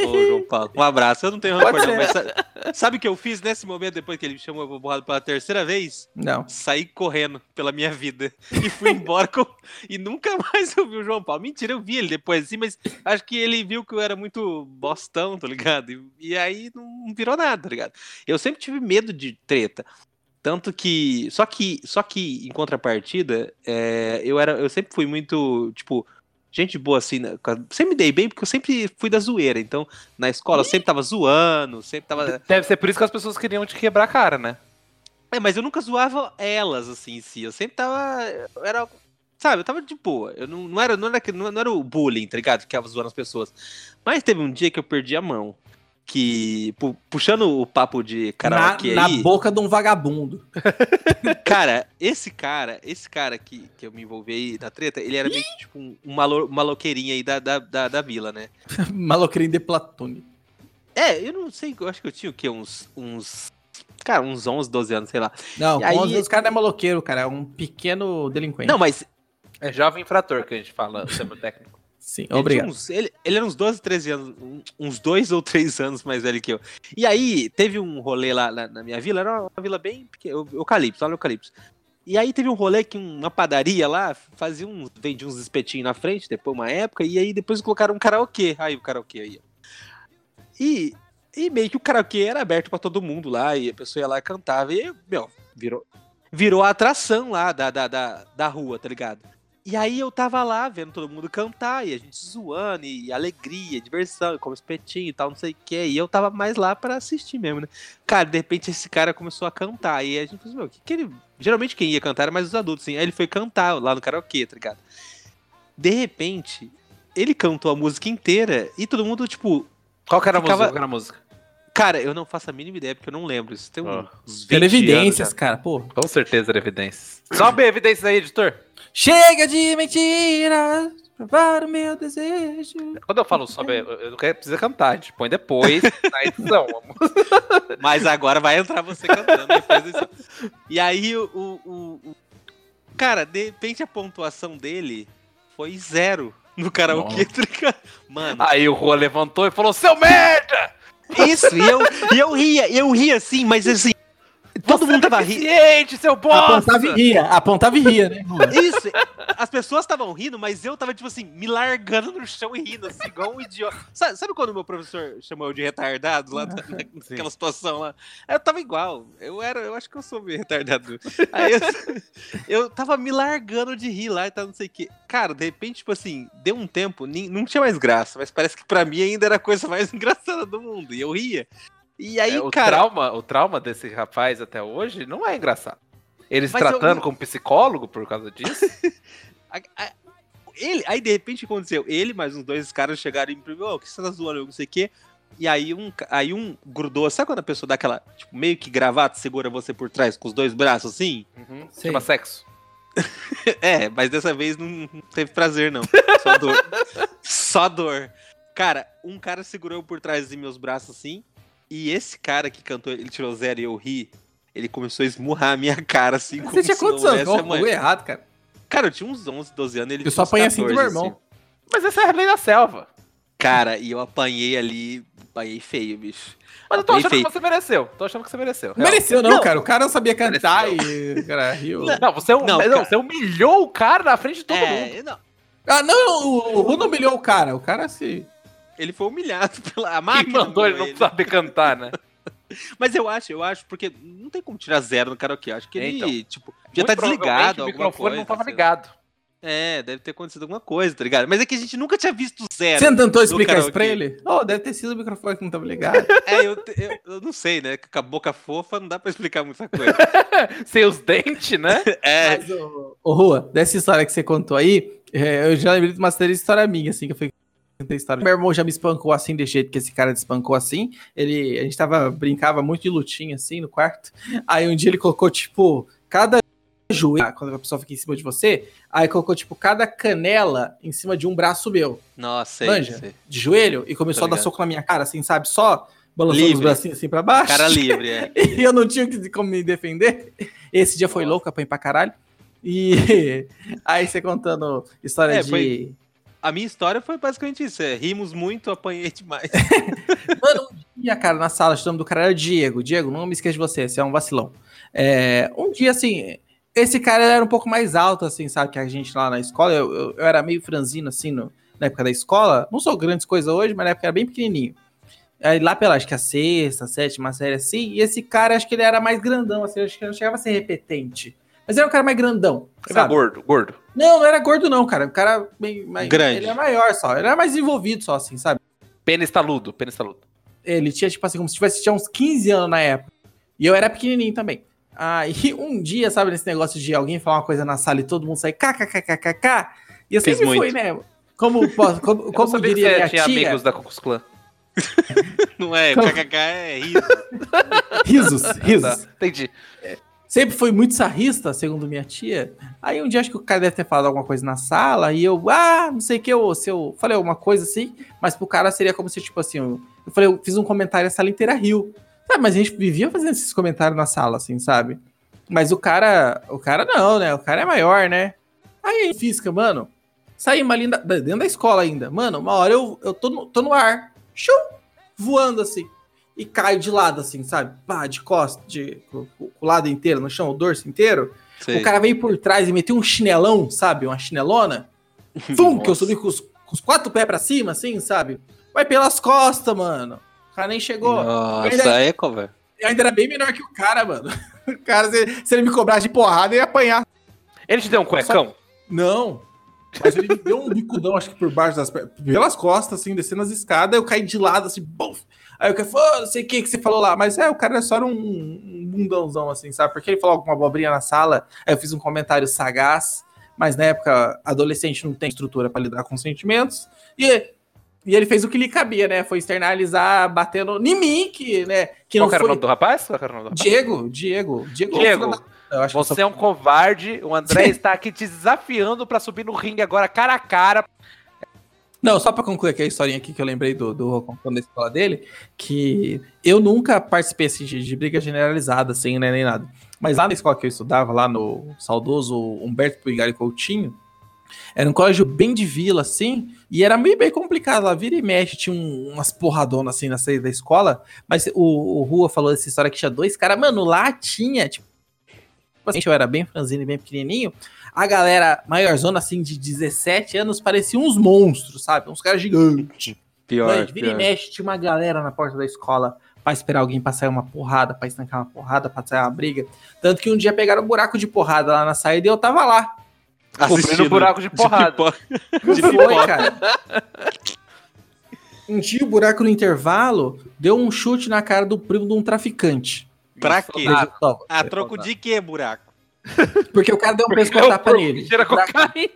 Speaker 4: Ô, João Paulo. Um abraço. Eu não tenho rancor, não, mas sa- sabe o que eu fiz nesse momento, depois que ele me chamou pra borrada pela terceira vez?
Speaker 3: Não.
Speaker 4: Saí correndo pela minha vida e fui embora com... e nunca mais eu vi o João Paulo. Mentira, eu vi ele depois assim, mas acho que ele viu que eu era muito bostão, tá ligado? E, e aí não virou nada, tá ligado? Eu sempre tive medo de treta. Tanto que. Só que, só que em contrapartida, é, eu, era, eu sempre fui muito, tipo, gente boa assim. né, Sempre me dei bem porque eu sempre fui da zoeira. Então, na escola eu sempre tava zoando, sempre tava.
Speaker 2: Deve ser por isso que as pessoas queriam te quebrar a cara, né?
Speaker 4: É, mas eu nunca zoava elas, assim, em si. Eu sempre tava. Eu era. Sabe, eu tava de boa. Eu não, não, era, não, era, não, era o bullying, tá ligado? Que ficava zoando as pessoas. Mas teve um dia que eu perdi a mão. Que. pu- puxando o papo de
Speaker 3: Na,
Speaker 4: karaokê
Speaker 3: na
Speaker 4: aí.
Speaker 3: boca de um vagabundo.
Speaker 4: Cara, esse cara, esse cara que, que eu me envolvi aí na treta, ele era meio que tipo um, um malo, maloqueirinho aí da, da, da, da vila, né?
Speaker 3: Malocrinho de Platone.
Speaker 4: É, eu não sei, eu acho que eu tinha o quê? Uns. uns cara, uns 11, 12 anos, sei lá.
Speaker 3: Não,
Speaker 4: E aí-
Speaker 3: 11 anos, o cara não é maloqueiro, cara. É um pequeno delinquente.
Speaker 4: Não, mas
Speaker 2: É jovem infrator que a gente fala, o termo técnico.
Speaker 3: Sim,
Speaker 4: Ele,
Speaker 3: obrigado.
Speaker 4: uns- ele, ele era uns 12, 13 anos, uns dois ou três anos mais velho que eu. E aí, teve um rolê lá na, na minha vila, era uma vila bem pequena, Eu- Eucalipto, lá no Eucalipto. E aí teve um rolê que uma padaria lá fazia uns, vendia uns espetinhos na frente, depois uma época, e aí depois colocaram um karaokê. Aí o karaokê aí. E, e meio que o karaokê era aberto pra todo mundo lá, e a pessoa ia lá e cantava. E, meu, virou, virou a atração lá da, da, da, da rua, tá ligado? E aí eu tava lá vendo todo mundo cantar, e a gente zoando, e alegria, diversão, e como espetinho e tal, não sei o que. E eu tava mais lá pra assistir mesmo, né? Cara, de repente esse cara começou a cantar, e a gente falou assim, meu, o que que ele... Geralmente quem ia cantar era mais os adultos, assim. Aí ele foi cantar lá no karaokê, tá ligado? De repente, ele cantou a música inteira, e todo mundo, tipo...
Speaker 2: Qual que era a
Speaker 4: Ficava-
Speaker 2: música? Qual que era a música?
Speaker 4: Cara, eu não faço a mínima ideia, porque eu não lembro. Isso tem um-
Speaker 2: Ah.
Speaker 4: uns 20
Speaker 3: Teve
Speaker 4: anos
Speaker 3: evidências,
Speaker 4: já.
Speaker 3: cara. Pô.
Speaker 2: Com certeza era evidências. Sobe evidências aí, editor.
Speaker 3: Chega de mentiras, provar o meu desejo.
Speaker 2: Quando eu falo sobe, eu eu não quero precisa cantar, a gente põe depois na edição.
Speaker 4: Mas agora vai entrar você cantando depois. E aí o, o, o- Cara, de repente a pontuação dele foi zero no karaokê, tá? Mano,
Speaker 2: Aí o Rua levantou e falou: Seu merda!
Speaker 4: Isso, e eu, e eu ria, eu ria assim, mas assim. Todo
Speaker 2: Você
Speaker 4: mundo
Speaker 2: é
Speaker 4: tava rindo.
Speaker 2: deficiente, seu bosta!
Speaker 3: Apontava e ria, apontava e ria, né?
Speaker 4: Isso, as pessoas estavam rindo, mas eu tava, tipo assim, me largando no chão e rindo, assim, igual um idiota. Sabe, sabe quando o meu professor chamou eu de retardado lá na- naquela situação lá? Eu tava igual. Eu era, eu acho que eu sou meio retardado. Aí eu, eu tava me largando de rir lá e tal, não sei o quê. Cara, de repente, tipo assim, deu um tempo, nem- não tinha mais graça, mas parece que pra mim ainda era a coisa mais engraçada do mundo. E eu ria. E aí,
Speaker 2: É, o,
Speaker 4: cara.
Speaker 2: trauma, o trauma desse rapaz até hoje não é engraçado. Ele se
Speaker 4: Mas eu-
Speaker 2: tratando como psicólogo por causa disso.
Speaker 4: A- a- ele, aí de repente aconteceu, ele mais uns dois caras chegaram e me perguntaram, "Ô, o que você tá zoando, eu não sei o quê. E aí um, aí um grudou, sabe quando a pessoa dá aquela, tipo, meio que gravata, segura você por trás com os dois braços assim?
Speaker 2: Uhum. Chama sexo.
Speaker 4: É, mas dessa vez não, não teve prazer não, só dor. só dor. Cara, um cara segurou por trás de meus braços assim, e esse cara que cantou, ele tirou zero e eu ri, ele começou a esmurrar a minha cara assim,
Speaker 3: Você tinha
Speaker 4: não
Speaker 3: quantos anos? Bagulho errado, cara.
Speaker 4: Cara, eu tinha uns 11, 12 anos, ele
Speaker 3: Eu só apanhei assim do meu
Speaker 4: 14,
Speaker 3: irmão.
Speaker 2: Mas essa é a lei da selva.
Speaker 4: Cara, e eu apanhei ali, apanhei feio, bicho.
Speaker 2: Mas eu tô achando
Speaker 4: feito.
Speaker 2: que você mereceu. Tô achando que você mereceu. real.
Speaker 3: Mereceu, não,
Speaker 4: Não.
Speaker 3: cara. O cara não sabia cantar e o cara riu.
Speaker 2: Não, você,
Speaker 4: Não,
Speaker 2: não,
Speaker 4: cara.
Speaker 2: você humilhou o cara na frente de todo mundo.
Speaker 4: É, não.
Speaker 3: Ah, não, o, o Ru não humilhou o cara. O cara se.
Speaker 4: Ele foi humilhado pela a
Speaker 2: Quem
Speaker 4: máquina.
Speaker 2: mandou ele não saber cantar, né?
Speaker 4: Mas eu acho, eu acho, porque não tem como tirar zero no karaokê. Acho que ele,
Speaker 2: Então.
Speaker 4: tipo, já tá desligado.
Speaker 2: O microfone
Speaker 4: coisa,
Speaker 2: não tava ligado.
Speaker 4: É, deve ter acontecido alguma coisa, tá ligado? Mas é que a gente nunca tinha visto zero.
Speaker 3: Você não tentou explicar isso pra ele? Oh, deve ter sido o microfone que não tava ligado.
Speaker 4: É, eu, eu, eu não sei, né? Com a boca fofa não dá pra explicar muita coisa.
Speaker 2: Sem os dentes, né?
Speaker 4: É,
Speaker 3: Mas, ô, ô, Rua, dessa história que você contou aí, é, eu já lembrei de uma série de história minha, assim, que eu fui. Meu irmão já me espancou assim, de jeito que esse cara espancou assim. Ele, a gente tava, brincava muito de lutinha, assim, no quarto. Aí um dia ele colocou, tipo, cada joelho, quando a pessoa fica em cima de você, aí colocou, tipo, cada canela em cima de um braço meu,
Speaker 4: nossa, sei,
Speaker 3: Manja?
Speaker 4: sei.
Speaker 3: de joelho, e começou a dar soco na minha cara, assim, sabe? Só balançando os
Speaker 4: Livre.
Speaker 3: bracinhos assim pra baixo.
Speaker 4: Cara livre, é.
Speaker 3: E eu não tinha que- como me defender. Esse dia foi
Speaker 4: Nossa.
Speaker 3: louco, apanhei pra caralho. E aí você contando história
Speaker 4: É,
Speaker 3: de.
Speaker 4: foi- A minha história foi basicamente isso. É, rimos muito, apanhei demais.
Speaker 3: Mano, um dia, cara, na sala, o nome do cara era Diego. Diego, não me esqueça de você, você é um vacilão. É, um dia, assim, esse cara era um pouco mais alto, assim, sabe, que a gente lá na escola. Eu, eu- eu era meio franzino, assim, no- na época da escola. Não sou grandes coisas hoje, mas na época era bem pequenininho. Aí lá pela, acho que a sexta, sétima série, assim, e esse cara, acho que ele era mais grandão, assim, acho que ele não chegava a ser repetente. Mas era um cara mais grandão,
Speaker 2: Ele
Speaker 3: sabe?
Speaker 2: gordo, gordo.
Speaker 3: Não, não era gordo não, cara. O cara bem, mais,
Speaker 4: Grande.
Speaker 3: Ele é maior só, ele era mais envolvido só, assim, sabe?
Speaker 2: Pênis taludo, pênis taludo.
Speaker 3: Ele tinha, tipo assim, como se tivesse tinha uns 15 anos na época. E eu era pequenininho também. Aí um dia, sabe, nesse negócio de alguém falar uma coisa na sala e todo mundo sair kkkkkk. E eu
Speaker 4: Fiz
Speaker 3: sempre fui,
Speaker 4: muito.
Speaker 3: né? Como, como,
Speaker 2: Eu não
Speaker 3: como
Speaker 2: sabia que
Speaker 3: diria
Speaker 2: você
Speaker 3: minha
Speaker 2: tinha
Speaker 3: tia,
Speaker 2: amigos da Cucus Clã.
Speaker 4: Não é,
Speaker 3: Como?
Speaker 4: kkk é riso.
Speaker 3: risos, risos.
Speaker 2: Tá, entendi.
Speaker 3: Sempre foi muito sarrista, segundo minha tia. Aí um dia acho que o cara deve ter falado alguma coisa na sala e eu, ah, não sei o que, eu, se eu falei alguma coisa assim, mas pro cara seria como se, tipo assim, eu, eu falei, eu fiz um comentário e a sala inteira riu. Sabe, mas a gente vivia fazendo esses comentários na sala, assim, sabe? Mas o cara, o cara não, né? O cara é maior, né? Aí em física, mano, saímos ali da- dentro da escola ainda. Mano, uma hora eu, eu tô, no, tô no ar, shoo, voando assim. E caio de lado, assim, sabe? Pá, de costas, de, com, com o lado inteiro no chão, o dorso inteiro.
Speaker 4: Sei.
Speaker 3: O cara veio por trás e meteu um chinelão, sabe? Uma chinelona. Fum, que eu subi com os, com os quatro pés pra cima, assim, sabe? Vai pelas costas, mano. O cara nem chegou.
Speaker 4: Nossa, é, velho.
Speaker 3: Eu ainda era bem menor que o cara, mano. O cara, se, se ele me cobrasse de porrada, eu ia apanhar.
Speaker 2: Ele te deu um cuecão?
Speaker 3: Não. Mas ele me deu um bicudão, acho que por baixo das pernas, pelas costas, assim, descendo as escadas, eu caí de lado, assim, bum. Aí o cara falou, "Ô, não sei o que que você falou lá, mas é, o cara só era um, um bundãozão, assim, sabe? Porque ele falou alguma abobrinha na sala, aí eu fiz um comentário sagaz, mas na época, adolescente não tem estrutura pra lidar com sentimentos, e, e ele fez o que lhe cabia, né? Foi externalizar, batendo em mim, que, né, que
Speaker 2: Qual
Speaker 3: não
Speaker 2: era
Speaker 3: foi...
Speaker 2: o nome do rapaz? Qual era o nome do rapaz?
Speaker 3: Diego, Diego, Diego.
Speaker 2: Diego,
Speaker 3: eu acho que eu
Speaker 2: Você é um covarde. O André está aqui te desafiando pra subir no ringue agora cara a cara.
Speaker 3: Não, só pra concluir aqui a historinha aqui que eu lembrei do, do contando da escola dele, que eu nunca participei assim, de, de briga generalizada, assim, né, nem nada. Mas lá na escola que eu estudava, lá no saudoso Humberto Puigari Coutinho, era um colégio bem de vila, assim, e era meio bem complicado. Lá vira e mexe, tinha um- umas porradonas assim na saída da escola. Mas o, o Rua falou dessa história que tinha dois caras, mano, lá tinha, tipo, assim, eu era bem franzino e bem pequenininho. A galera maiorzona, assim, de 17 anos, parecia uns monstros, sabe? Uns caras gigantes.
Speaker 4: Pior,
Speaker 3: Mano, vira e mexe, tinha uma galera na porta da escola pra esperar alguém pra sair uma porrada, pra estancar uma porrada, pra sair uma briga. Tanto que um dia pegaram um buraco de porrada lá na saída e eu tava lá.
Speaker 2: Cobrindo buraco de porrada.
Speaker 4: pipoca.
Speaker 3: Não
Speaker 4: De
Speaker 3: foi, cara. Um dia o buraco no intervalo deu um chute na cara do primo de um traficante.
Speaker 4: Pra quê?
Speaker 3: Ah.
Speaker 4: A troco de quê, buraco?
Speaker 3: Porque o cara deu um pescotapa nele.
Speaker 2: Cheira cocaína.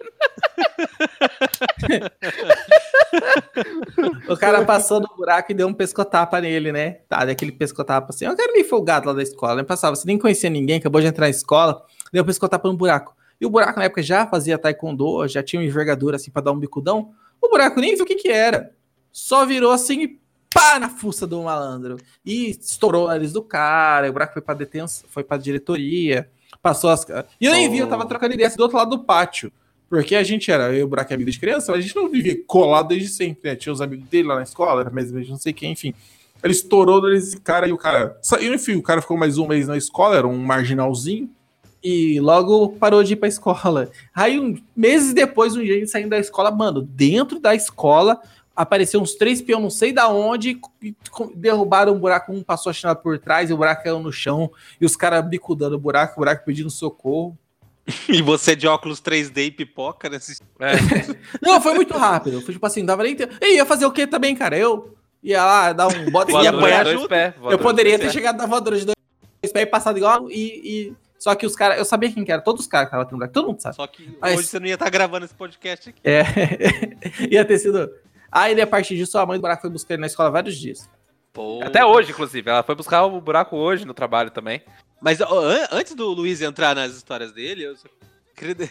Speaker 3: O cara passou no buraco e deu um pescotapa nele, né? Tá, daquele pescotapa assim. Eu cara meio folgado lá da escola, né? Passava, você nem conhecia ninguém, acabou de entrar na escola, deu um pescotapa no buraco. E o buraco na época já fazia taekwondo, já tinha uma envergadura assim pra dar um bicudão. O buraco nem viu o que que era. Só virou assim e pá na fuça do malandro. E estourou o nariz do cara, o buraco foi pra detenção, foi pra diretoria, passou as. E eu nem vi, eu tava trocando ideia do outro lado do pátio. Porque a gente era, eu e o é amigo de criança, mas a gente não vivia colado desde sempre, né? Tinha os amigos dele lá na escola, era mais não sei quem, enfim. Ele estourou nesse cara e o cara saiu, enfim, o cara ficou mais um mês na escola, era um marginalzinho. E logo parou de ir pra escola. Aí, um, meses depois, um dia a gente saindo da escola, mano, dentro da escola, apareceu uns três peões, não sei da onde, e derrubaram um buraco, um passou a chinela por trás, e o buraco caiu no chão, e os caras bicudando o buraco, o buraco pedindo socorro.
Speaker 4: E você de óculos 3D e pipoca, né?
Speaker 2: É.
Speaker 3: Não, foi muito rápido. Foi tipo assim, dava nem tempo. E ia fazer o que também, cara? Eu ia lá dar um bota e apanhar
Speaker 4: de
Speaker 3: junto.
Speaker 4: dois
Speaker 2: pés,
Speaker 3: Eu poderia
Speaker 2: de
Speaker 3: ter
Speaker 2: dois
Speaker 3: chegado na voadora de dois pés e passado igual e, e- Só que os caras. Eu sabia quem que era. Todos os caras que estavam no buraco. Todo mundo sabe.
Speaker 4: Só que
Speaker 3: Mas-
Speaker 4: hoje você não ia estar gravando esse podcast aqui.
Speaker 3: É. ia ter sido. Aí, a partir disso, a mãe do buraco foi buscar ele na escola vários dias.
Speaker 4: Pô.
Speaker 2: Até hoje, inclusive. Ela foi buscar o buraco hoje no trabalho também.
Speaker 4: Mas ó, an- antes do Luiz entrar nas histórias dele, eu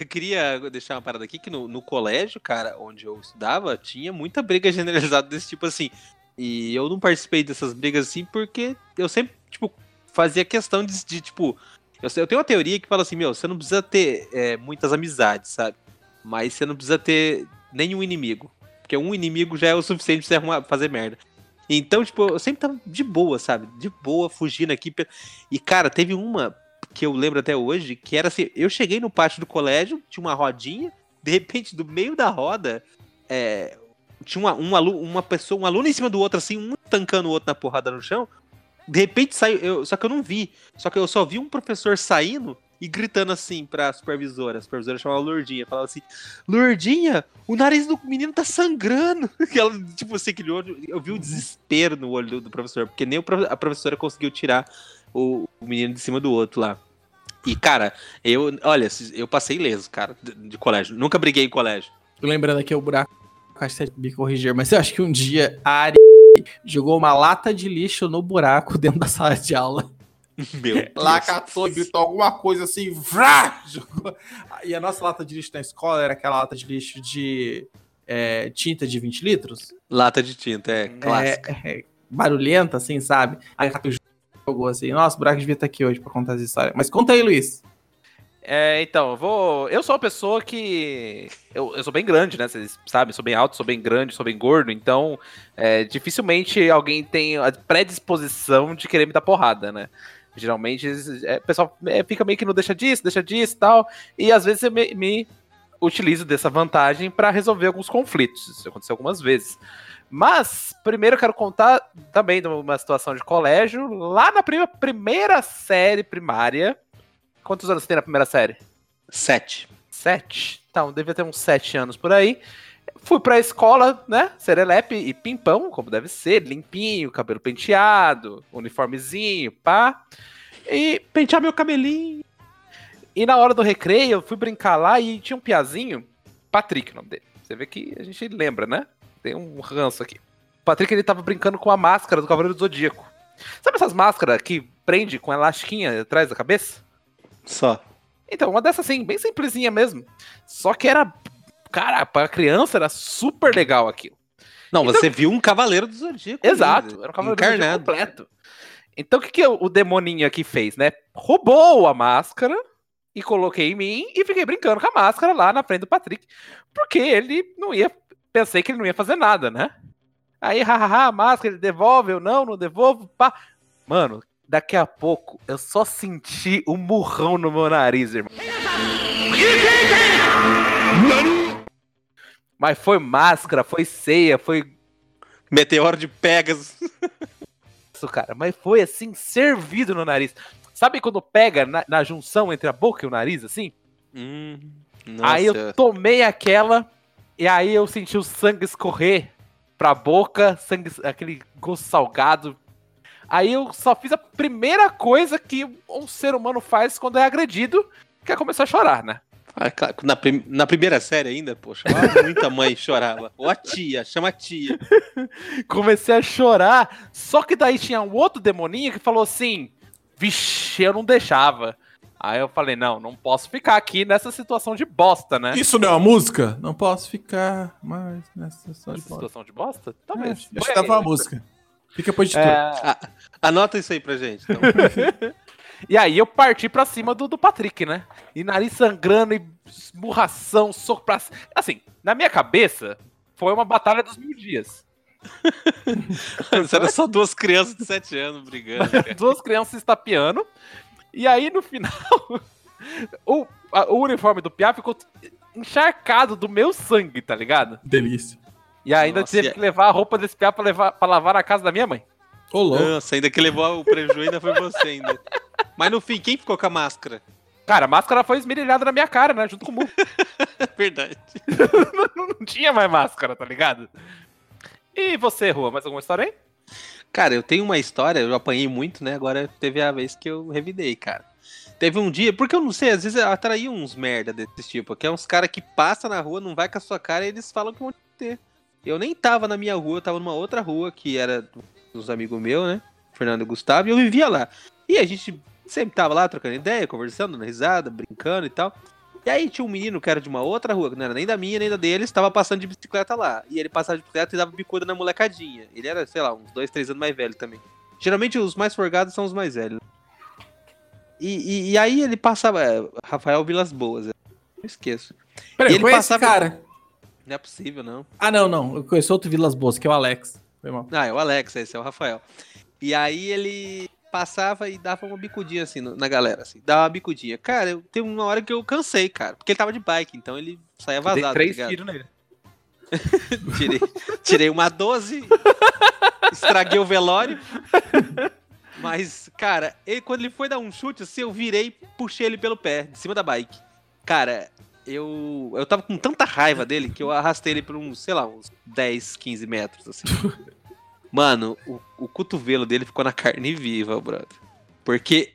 Speaker 4: queria, deixar uma parada aqui que no, no colégio, cara, onde eu estudava, tinha muita briga generalizada desse tipo assim. E eu não participei dessas brigas assim porque eu sempre, tipo, fazia questão de, de, tipo. Eu, eu tenho uma teoria que fala assim, meu, você não precisa ter é, muitas amizades, sabe? Mas você não precisa ter nenhum inimigo. Porque um inimigo já é o suficiente pra você arrumar, fazer merda. Então, tipo, eu sempre tava de boa, sabe? De boa, fugindo aqui. E, cara, teve uma que eu lembro até hoje, que era assim, eu cheguei no pátio do colégio, tinha uma rodinha, de repente, do meio da roda, é, tinha uma, um alu- uma pessoa, um aluno em cima do outro, assim, um tancando o outro na porrada no chão. De repente saiu, eu, só que eu não vi. Só que eu só vi um professor saindo e gritando assim pra supervisora. A supervisora chamava Lourdinha, falava assim: Lourdinha, o nariz do menino tá sangrando. E ela, tipo assim, aquele olho, eu vi o desespero no olho do, do professor, porque nem a professora conseguiu tirar o, o menino de cima do outro lá. E, cara, eu, olha, eu passei ileso, cara, de, de colégio. Nunca briguei em colégio.
Speaker 3: Lembrando aqui o buraco. Acho que me corrigir, mas eu acho que um dia a Ari jogou uma lata de lixo no buraco dentro da sala de aula.
Speaker 4: Meu Deus.
Speaker 3: Lá catou e gritou alguma coisa assim, vrá! E a nossa lata de lixo na escola era aquela lata de lixo de é, tinta de 20 litros.
Speaker 4: Lata de tinta, é clássica.
Speaker 3: É, é, barulhenta, assim, sabe? Aí e jogou assim. Nossa, o buraco devia estar aqui hoje pra contar essa história. Mas conta aí, Luiz.
Speaker 2: É, então, eu vou. Eu sou uma pessoa que. Eu, eu sou bem grande, né? Vocês sabem, sou bem alto, sou bem grande, sou bem gordo, então é, dificilmente alguém tem a predisposição de querer me dar porrada, né? Geralmente é, o pessoal é, fica meio que não deixa disso, deixa disso e tal. E às vezes eu me, me utilizo dessa vantagem pra resolver alguns conflitos. Isso aconteceu algumas vezes. Mas, primeiro eu quero contar também de uma situação de colégio, lá na prima- primeira série primária. Quantos anos você tem na primeira série?
Speaker 4: Sete.
Speaker 2: Sete? Então, devia ter uns sete anos por aí. Fui pra escola, né? Serelepe e pimpão, como deve ser, limpinho, cabelo penteado, uniformezinho, pá. E pentear meu cabelinho. E na hora do recreio, eu fui brincar lá e tinha um piazinho, Patrick, o nome dele. Você vê que a gente lembra, né? Tem um ranço aqui. O Patrick, ele tava brincando com a máscara do Cavaleiro do Zodíaco. Sabe essas máscaras que prende com elastiquinha atrás da cabeça?
Speaker 4: Só.
Speaker 2: Então, uma dessas assim, bem simplesinha mesmo. Só que era. Cara, pra criança era super legal aquilo.
Speaker 4: Não,
Speaker 2: Então-
Speaker 4: você viu um cavaleiro do Zodíaco.
Speaker 2: Exato, era um cavaleiro do Zodíaco
Speaker 4: encarnado.
Speaker 2: completo. Então, o que, que o demoninho aqui fez, né? Roubou a máscara e coloquei em mim e fiquei brincando com a máscara lá na frente do Patrick. Porque ele não ia. Pensei que ele não ia fazer nada, né? Aí, hahaha, a máscara, ele devolve, eu não, não devolvo, pá. Mano, daqui a pouco eu só senti um murrão no meu nariz, irmão. Mas foi máscara, foi ceia, foi
Speaker 4: Meteoro de Pegasus.
Speaker 2: isso, cara. Mas foi assim, servido no nariz. Sabe quando pega na, na junção entre a boca e o nariz, assim?
Speaker 4: Hum,
Speaker 2: Aí eu tomei aquela e aí eu senti o sangue escorrer pra boca, sangue, aquele gosto salgado. Aí eu só fiz a primeira coisa que um ser humano faz quando é agredido, que é começar a chorar, né?
Speaker 4: Ah, claro, na, prim- na primeira série ainda, poxa, muita mãe chorava. Ou a tia, chama a tia.
Speaker 2: Comecei a chorar, só que daí tinha um outro demoninho que falou assim: Vixe, eu não deixava. Aí eu falei: Não, não posso ficar aqui nessa situação de bosta, né?
Speaker 3: Isso não é uma música? Não posso ficar mais nessa situação de
Speaker 2: Essa
Speaker 3: bosta.
Speaker 2: situação de bosta?
Speaker 3: É,
Speaker 2: Talvez.
Speaker 3: acho que tava uma música. Fica pro editor.
Speaker 2: É,
Speaker 4: Anota isso aí pra gente. Então.
Speaker 2: E aí eu parti pra cima do, do Patrick, né? E nariz sangrando e esmurração, soco pra. Assim, na minha cabeça, foi uma batalha dos mil dias.
Speaker 4: Mas Era só duas crianças de 7 anos brigando. cara.
Speaker 2: Duas crianças se estapeando. E aí no final. o, a- o uniforme do Piá ficou encharcado do meu sangue, tá ligado?
Speaker 3: Delícia.
Speaker 2: E ainda
Speaker 4: Nossa,
Speaker 2: teve
Speaker 4: e-
Speaker 2: que levar a roupa desse Piá pra, levar, pra lavar na casa da minha mãe.
Speaker 3: Ô, louco.
Speaker 4: Nossa, ainda que levou o prejuízo ainda foi você ainda. Mas no fim, quem ficou com a máscara?
Speaker 2: Cara, a máscara foi esmerilhada na minha cara, né? Junto com o mu.
Speaker 4: Verdade.
Speaker 2: Não tinha mais máscara, tá ligado? E você, Rua, mais alguma história aí?
Speaker 4: Cara, eu tenho uma história, eu apanhei muito, né? Agora teve a vez que eu revidei, cara. Teve um dia, porque eu não sei, às vezes eu atraí uns merda desse tipo, que é uns caras que passam na rua, não vai com a sua cara e eles falam que vão te ter. Eu nem tava na minha rua, eu tava numa outra rua que era dos amigos meus, né? Fernando e Gustavo, e eu vivia lá. E a gente sempre tava lá trocando ideia, conversando, risada, brincando e tal. E aí tinha um menino que era de uma outra rua, que não era nem da minha, nem da deles, tava passando de bicicleta lá. E ele passava de bicicleta e dava bicuda na molecadinha. Ele era, sei lá, uns dois, três anos mais velho também. Geralmente os mais forgados são os mais velhos. E, e- e aí ele passava. é, Rafael Vilas Boas, é, não esqueço.
Speaker 3: Peraí,
Speaker 4: ele passava-
Speaker 3: cara?
Speaker 4: Não é possível, não.
Speaker 3: Ah, não, não. Eu conheço outro Vilas Boas, que é o Alex. Foi mal.
Speaker 4: Ah, é o Alex, esse é o Rafael. E aí ele passava e dava uma bicudinha assim na galera, assim. Dava uma bicudinha. Cara, eu, teve uma hora que eu cansei, cara. Porque ele tava de bike, então ele saía
Speaker 2: Dei
Speaker 4: vazado.
Speaker 2: três
Speaker 4: tá
Speaker 2: tiros nele.
Speaker 4: Tirei, tirei uma 12, estraguei o velório. Mas, cara, ele, quando ele foi dar um chute, assim, eu virei puxei ele pelo pé, de cima da bike. Cara, eu, eu tava com tanta raiva dele que eu arrastei ele por uns, sei lá, uns 10, 15 metros, assim. Mano, o, o cotovelo dele ficou na carne viva, brother. Porque.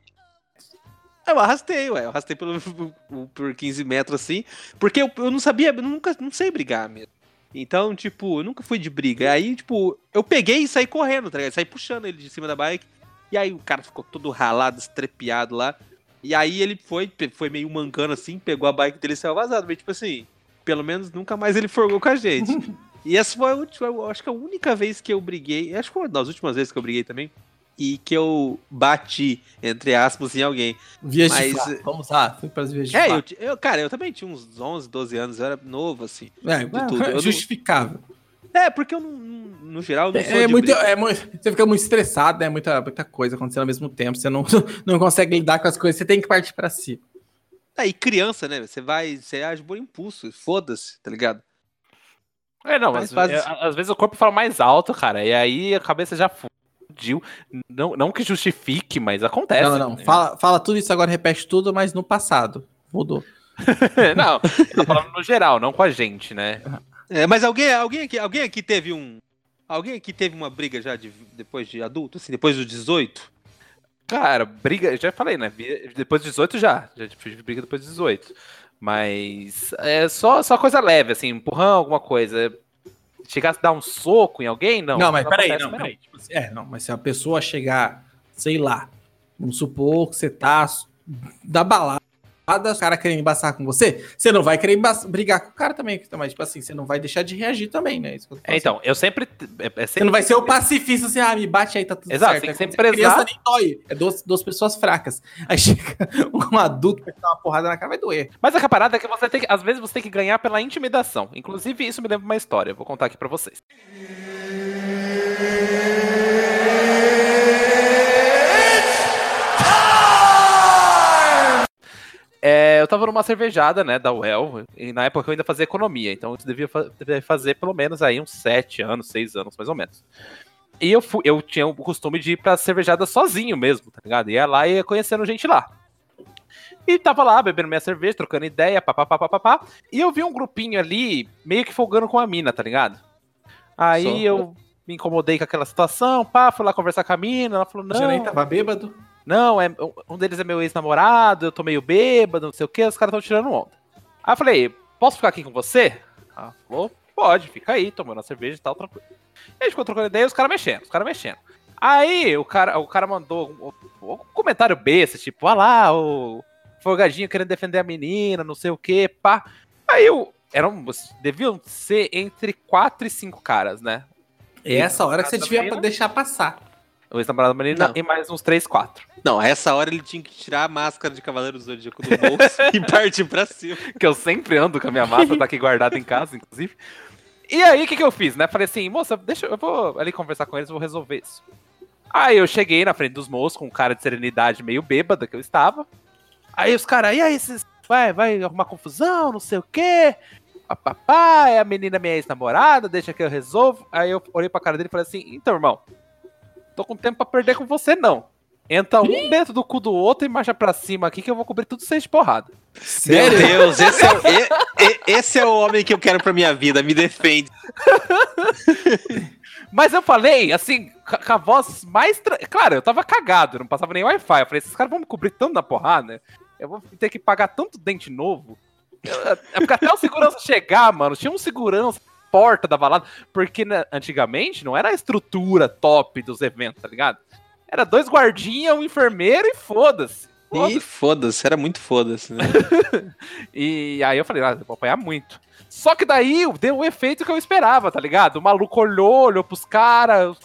Speaker 4: Eu arrastei, ué. Eu arrastei pelo, por 15 metros assim. Porque eu, eu não sabia, eu nunca não sei brigar mesmo. Então, tipo, eu nunca fui de briga. Aí, tipo, eu peguei e saí correndo, tá ligado? Saí puxando ele de cima da bike. E aí o cara ficou todo ralado, estrepiado lá. E aí ele foi, foi meio mancando assim, pegou a bike dele e saiu vazado. Mas, tipo assim, pelo menos nunca mais ele forgou com a gente. e essa foi a última, eu acho que a única vez que eu briguei. Acho que foi uma das últimas vezes que eu briguei também. E que eu bati, entre aspas, em alguém.
Speaker 3: Vias
Speaker 4: Mas-
Speaker 3: de fato. Vamos lá, fui para as vias de
Speaker 4: É, eu,
Speaker 3: fato.
Speaker 4: eu, cara, eu também tinha uns 11, 12 anos, eu era novo, assim.
Speaker 3: É,
Speaker 4: de tudo. Eu não-
Speaker 3: justificável.
Speaker 4: É, porque eu, não, no geral, não sou
Speaker 3: É,
Speaker 4: de
Speaker 3: muito,
Speaker 4: briga.
Speaker 3: é muito- você fica muito estressado, né? Muita, muita coisa acontecendo ao mesmo tempo. Você não, não consegue lidar com as coisas, você tem que partir pra si.
Speaker 4: É, e criança, né? Você vai, você age por impulso, foda-se, tá ligado?
Speaker 2: É, não,
Speaker 4: Mas faz-
Speaker 2: é, às vezes o corpo fala mais alto, cara, e aí a cabeça já fudiu. Não, não que justifique, mas acontece.
Speaker 3: não, não, não.
Speaker 2: né?
Speaker 3: Fala, fala tudo isso agora, repete tudo, mas no passado. Mudou.
Speaker 2: não, eu tô falando no geral, não com a gente, né?
Speaker 4: É, mas alguém, alguém, aqui, alguém aqui teve um. Alguém aqui teve uma briga já de, depois de adulto, assim, depois dos 18?
Speaker 2: Cara, briga, já falei, né? Depois dos 18 já. Já tive briga depois dos 18. Mas é só, só coisa leve, assim, empurrão, alguma coisa. Chegasse a dar um soco em alguém, não.
Speaker 3: Não, mas peraí,
Speaker 2: acontece
Speaker 3: não, peraí. Tipo assim, É, não, mas se a pessoa chegar, sei lá, vamos supor que você tá da balada, o cara querendo embaçar com você, você não vai querer brigar com o cara também, mas tipo assim, você não vai deixar de reagir também, né? Isso que eu
Speaker 2: É, então, eu sempre. É, é
Speaker 3: Você
Speaker 2: sempre
Speaker 3: não vai ser o pacifista assim, ah, me bate aí, tá tudo
Speaker 2: Exato,
Speaker 3: certo.
Speaker 2: tem que
Speaker 3: você é
Speaker 2: prezar.
Speaker 3: criança nem dói. É duas, duas pessoas fracas. Aí chega um adulto pra dar uma porrada na cara, vai doer.
Speaker 2: Mas a parada é que você tem que. Às vezes você tem que ganhar pela intimidação. Inclusive, isso me lembra uma história. eu Vou contar aqui pra vocês. É, eu tava numa cervejada, né, da UEL, e na época eu ainda fazia economia, então eu devia, fa- devia fazer pelo menos aí uns 7 anos, 6 anos, mais ou menos. E eu, fui, eu tinha o costume de ir pra cervejada sozinho mesmo, tá ligado? Ia lá e ia conhecendo gente lá. E tava lá, bebendo minha cerveja, trocando ideia, papapá, papapá. E eu vi um grupinho ali, meio que folgando com a mina, tá ligado? Aí
Speaker 4: Só.
Speaker 2: eu me incomodei com aquela situação, pá, fui lá conversar com a mina, ela falou,
Speaker 3: Já nem
Speaker 2: não,
Speaker 3: tava bêbado.
Speaker 2: Não, é, um deles é meu ex-namorado, eu tô meio bêbado, não sei o que, os caras tão tirando onda. Aí eu falei, posso ficar aqui com você? Ela falou, pode, fica aí, tomando a cerveja e tal, tranquilo. E a gente ficou trocando ideia e os caras mexendo, os caras mexendo. Aí o cara, o cara mandou um, um comentário besta, tipo, ah lá, o folgadinho querendo defender a menina, não sei o que, pá. Aí eu, eram, deviam ser entre quatro e cinco caras, né?
Speaker 3: É essa hora que você devia
Speaker 2: menina?
Speaker 3: deixar passar.
Speaker 2: O ex-namorado da menina
Speaker 4: Não.
Speaker 2: e mais uns três, quatro.
Speaker 4: Não, a essa hora ele tinha que tirar a máscara de Cavaleiro do Zodíaco do bolso e partir pra cima.
Speaker 2: que eu sempre ando com a minha massa, tá aqui guardada em casa, inclusive. E aí, o que, que eu fiz, né? Falei assim, moça, deixa eu vou ali conversar com eles, vou resolver isso. Aí eu cheguei na frente dos moços com um cara de serenidade meio bêbada que eu estava. Aí os caras, e aí, vocês vai, vai arrumar confusão, não sei o quê. Papapá, é a menina minha ex-namorada, deixa que eu resolvo. Aí eu olhei pra cara dele e falei assim, então, irmão, tô com tempo pra perder com você, não. Entra um dentro do cu do outro e marcha pra cima aqui que eu vou cobrir tudo seis de porrada.
Speaker 4: Meu? Deus, esse é, o- e- e- esse é o homem que eu quero pra minha vida, me defende.
Speaker 2: Mas eu falei, assim, com a- voz mais. Tra... Claro, eu tava cagado, não passava nem Wi-Fi. Eu falei, esses caras vão me cobrir tanto na porrada, eu vou ter que pagar tanto dente novo. Eu- É porque até o segurança chegar, mano, tinha um segurança porta da balada, porque né, antigamente não era a estrutura top dos eventos, tá ligado? Era dois guardinhas, um enfermeiro e foda-se.
Speaker 4: E
Speaker 2: Foda-se.
Speaker 4: era muito foda-se, né?
Speaker 2: E aí eu falei, ah, vou apanhar muito. Só que daí deu o efeito que eu esperava, tá ligado? O maluco olhou, olhou pros caras,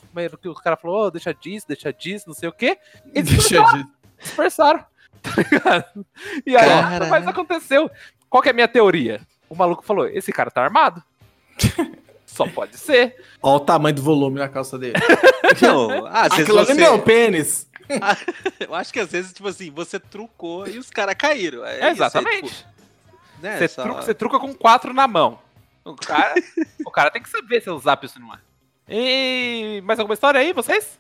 Speaker 2: que os caras falaram, "Ô, deixa disso, deixa disso, não sei o quê. E
Speaker 3: Deixa de...
Speaker 2: dispersaram, tá ligado? E aí mais aconteceu. Qual que é a minha teoria? O maluco falou, esse cara tá armado? Só pode ser.
Speaker 3: Olha o tamanho do volume na calça dele.
Speaker 4: Não, às vezes
Speaker 3: Aquilo ali
Speaker 4: você,
Speaker 3: não é um pênis.
Speaker 4: eu acho que às vezes, tipo assim, você trucou e os caras caíram. É, isso,
Speaker 2: exatamente.
Speaker 4: tipo, né,
Speaker 2: Você
Speaker 4: só-
Speaker 2: truca, você truca com quatro na mão. O cara, o cara tem que saber se é usar isso não é. E mais alguma história aí, vocês?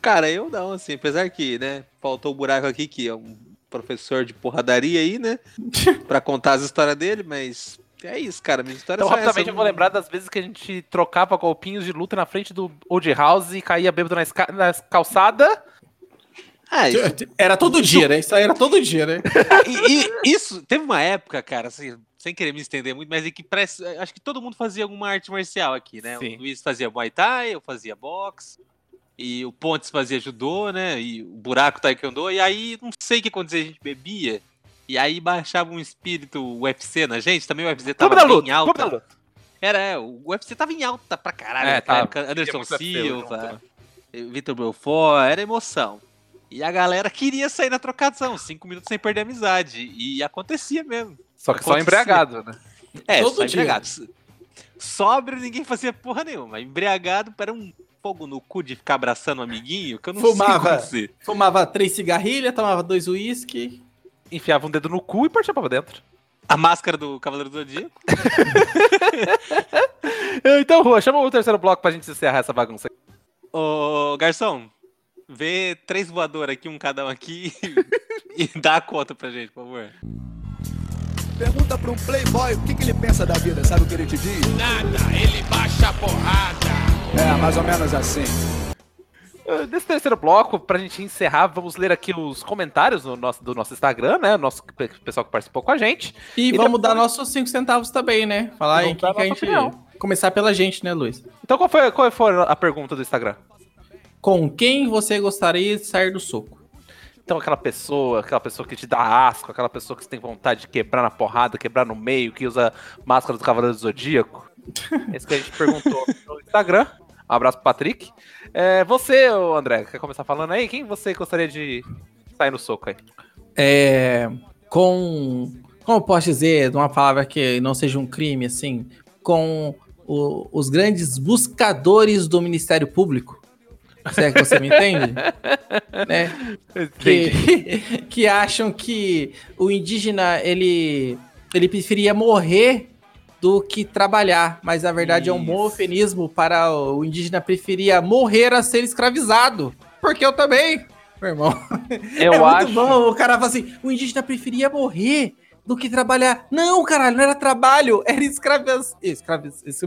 Speaker 4: Cara, eu não, assim, apesar que, né, faltou o buraco aqui, que é um professor de porradaria aí, né, pra contar as histórias dele, mas é isso, cara, minha história
Speaker 2: Então,
Speaker 4: é
Speaker 2: rapidamente, eu vou lembrar das vezes que a gente trocava golpinhos de luta na frente do Old House e caía bêbado na, esca- na calçada.
Speaker 4: Ah, isso,
Speaker 3: Era todo dia, né? Isso aí era todo dia, né?
Speaker 4: e- e isso, teve uma época, cara, assim, sem querer me estender muito, mas é que parece, acho que todo mundo fazia alguma arte marcial aqui, né?
Speaker 2: Sim.
Speaker 4: O Luiz fazia Muay Thai, eu fazia boxe, e o Pontes fazia judô, né? E o Buraco Taekwondo, e aí não sei o que acontecia, a gente bebia, e aí baixava um espírito UFC na gente, também o UFC tava
Speaker 2: Clube da
Speaker 4: bem
Speaker 2: luta,
Speaker 4: alta.
Speaker 2: clube da luta.
Speaker 4: Era, é, o UFC tava em alta pra caralho,
Speaker 2: É, tava.
Speaker 4: época, Anderson Silva,
Speaker 2: junto, né?
Speaker 4: Vitor Belfort, era emoção. E a galera queria sair na trocação, cinco minutos sem perder a amizade. E acontecia mesmo.
Speaker 2: Só que só
Speaker 4: Acontecia.
Speaker 2: embriagado, né?
Speaker 4: É,
Speaker 3: Todo
Speaker 4: só
Speaker 3: dia.
Speaker 4: embriagado. Sóbrio ninguém fazia porra nenhuma. Embriagado era um fogo no cu de ficar abraçando um amiguinho que eu não
Speaker 3: Fumava.
Speaker 4: sei.
Speaker 3: Fumava três cigarrilhas, tomava dois uísque.
Speaker 2: Enfiava um dedo no cu e partia pra dentro.
Speaker 4: A máscara do Cavaleiro do Zodíaco.
Speaker 2: Então, Rua, chama o terceiro bloco pra gente encerrar essa bagunça.
Speaker 4: Ô, garçom, vê três voadores aqui, um cada um aqui, e dá a conta pra gente, por favor.
Speaker 6: Pergunta pra um playboy o que, que ele pensa da vida, sabe o que ele te diz?
Speaker 7: Nada, ele baixa a porrada.
Speaker 6: É, mais ou menos assim.
Speaker 2: Uh, Nesse terceiro bloco, pra gente encerrar, vamos ler aqui os comentários no nosso, do nosso Instagram, né? O nosso pe- pessoal que participou com a gente.
Speaker 3: E,
Speaker 2: E
Speaker 3: vamos
Speaker 2: depois-
Speaker 3: dar nossos cinco centavos também, né? Falar quem
Speaker 2: dar
Speaker 3: que a gente...
Speaker 2: opinião.
Speaker 3: Começar pela gente, né, Luiz?
Speaker 2: Então, qual foi, qual foi a pergunta do Instagram?
Speaker 3: Com quem você gostaria de sair do soco?
Speaker 2: Então, aquela pessoa, aquela pessoa que te dá asco, aquela pessoa que você tem vontade de quebrar na porrada, quebrar no meio, que usa máscara do Cavaleiro do Zodíaco. Esse que a gente perguntou no Instagram. Um abraço pro Patrick. É, você, André, quer começar falando aí? Quem você gostaria de sair no soco aí?
Speaker 3: É, com... Como eu posso dizer, de uma palavra que não seja um crime, assim, com o- os grandes buscadores do Ministério Público. Se é que você me entende? né? que, que acham que o indígena ele, ele preferia morrer do que trabalhar, mas na verdade é um bom
Speaker 2: Isso.
Speaker 3: eufemismo para o indígena preferia morrer a ser escravizado. Porque eu também, meu irmão.
Speaker 2: Eu
Speaker 3: é
Speaker 2: acho.
Speaker 3: muito bom. O cara fala assim: o indígena preferia morrer do que trabalhar. Não, caralho, não era trabalho, era escravização. Escraviz... Esse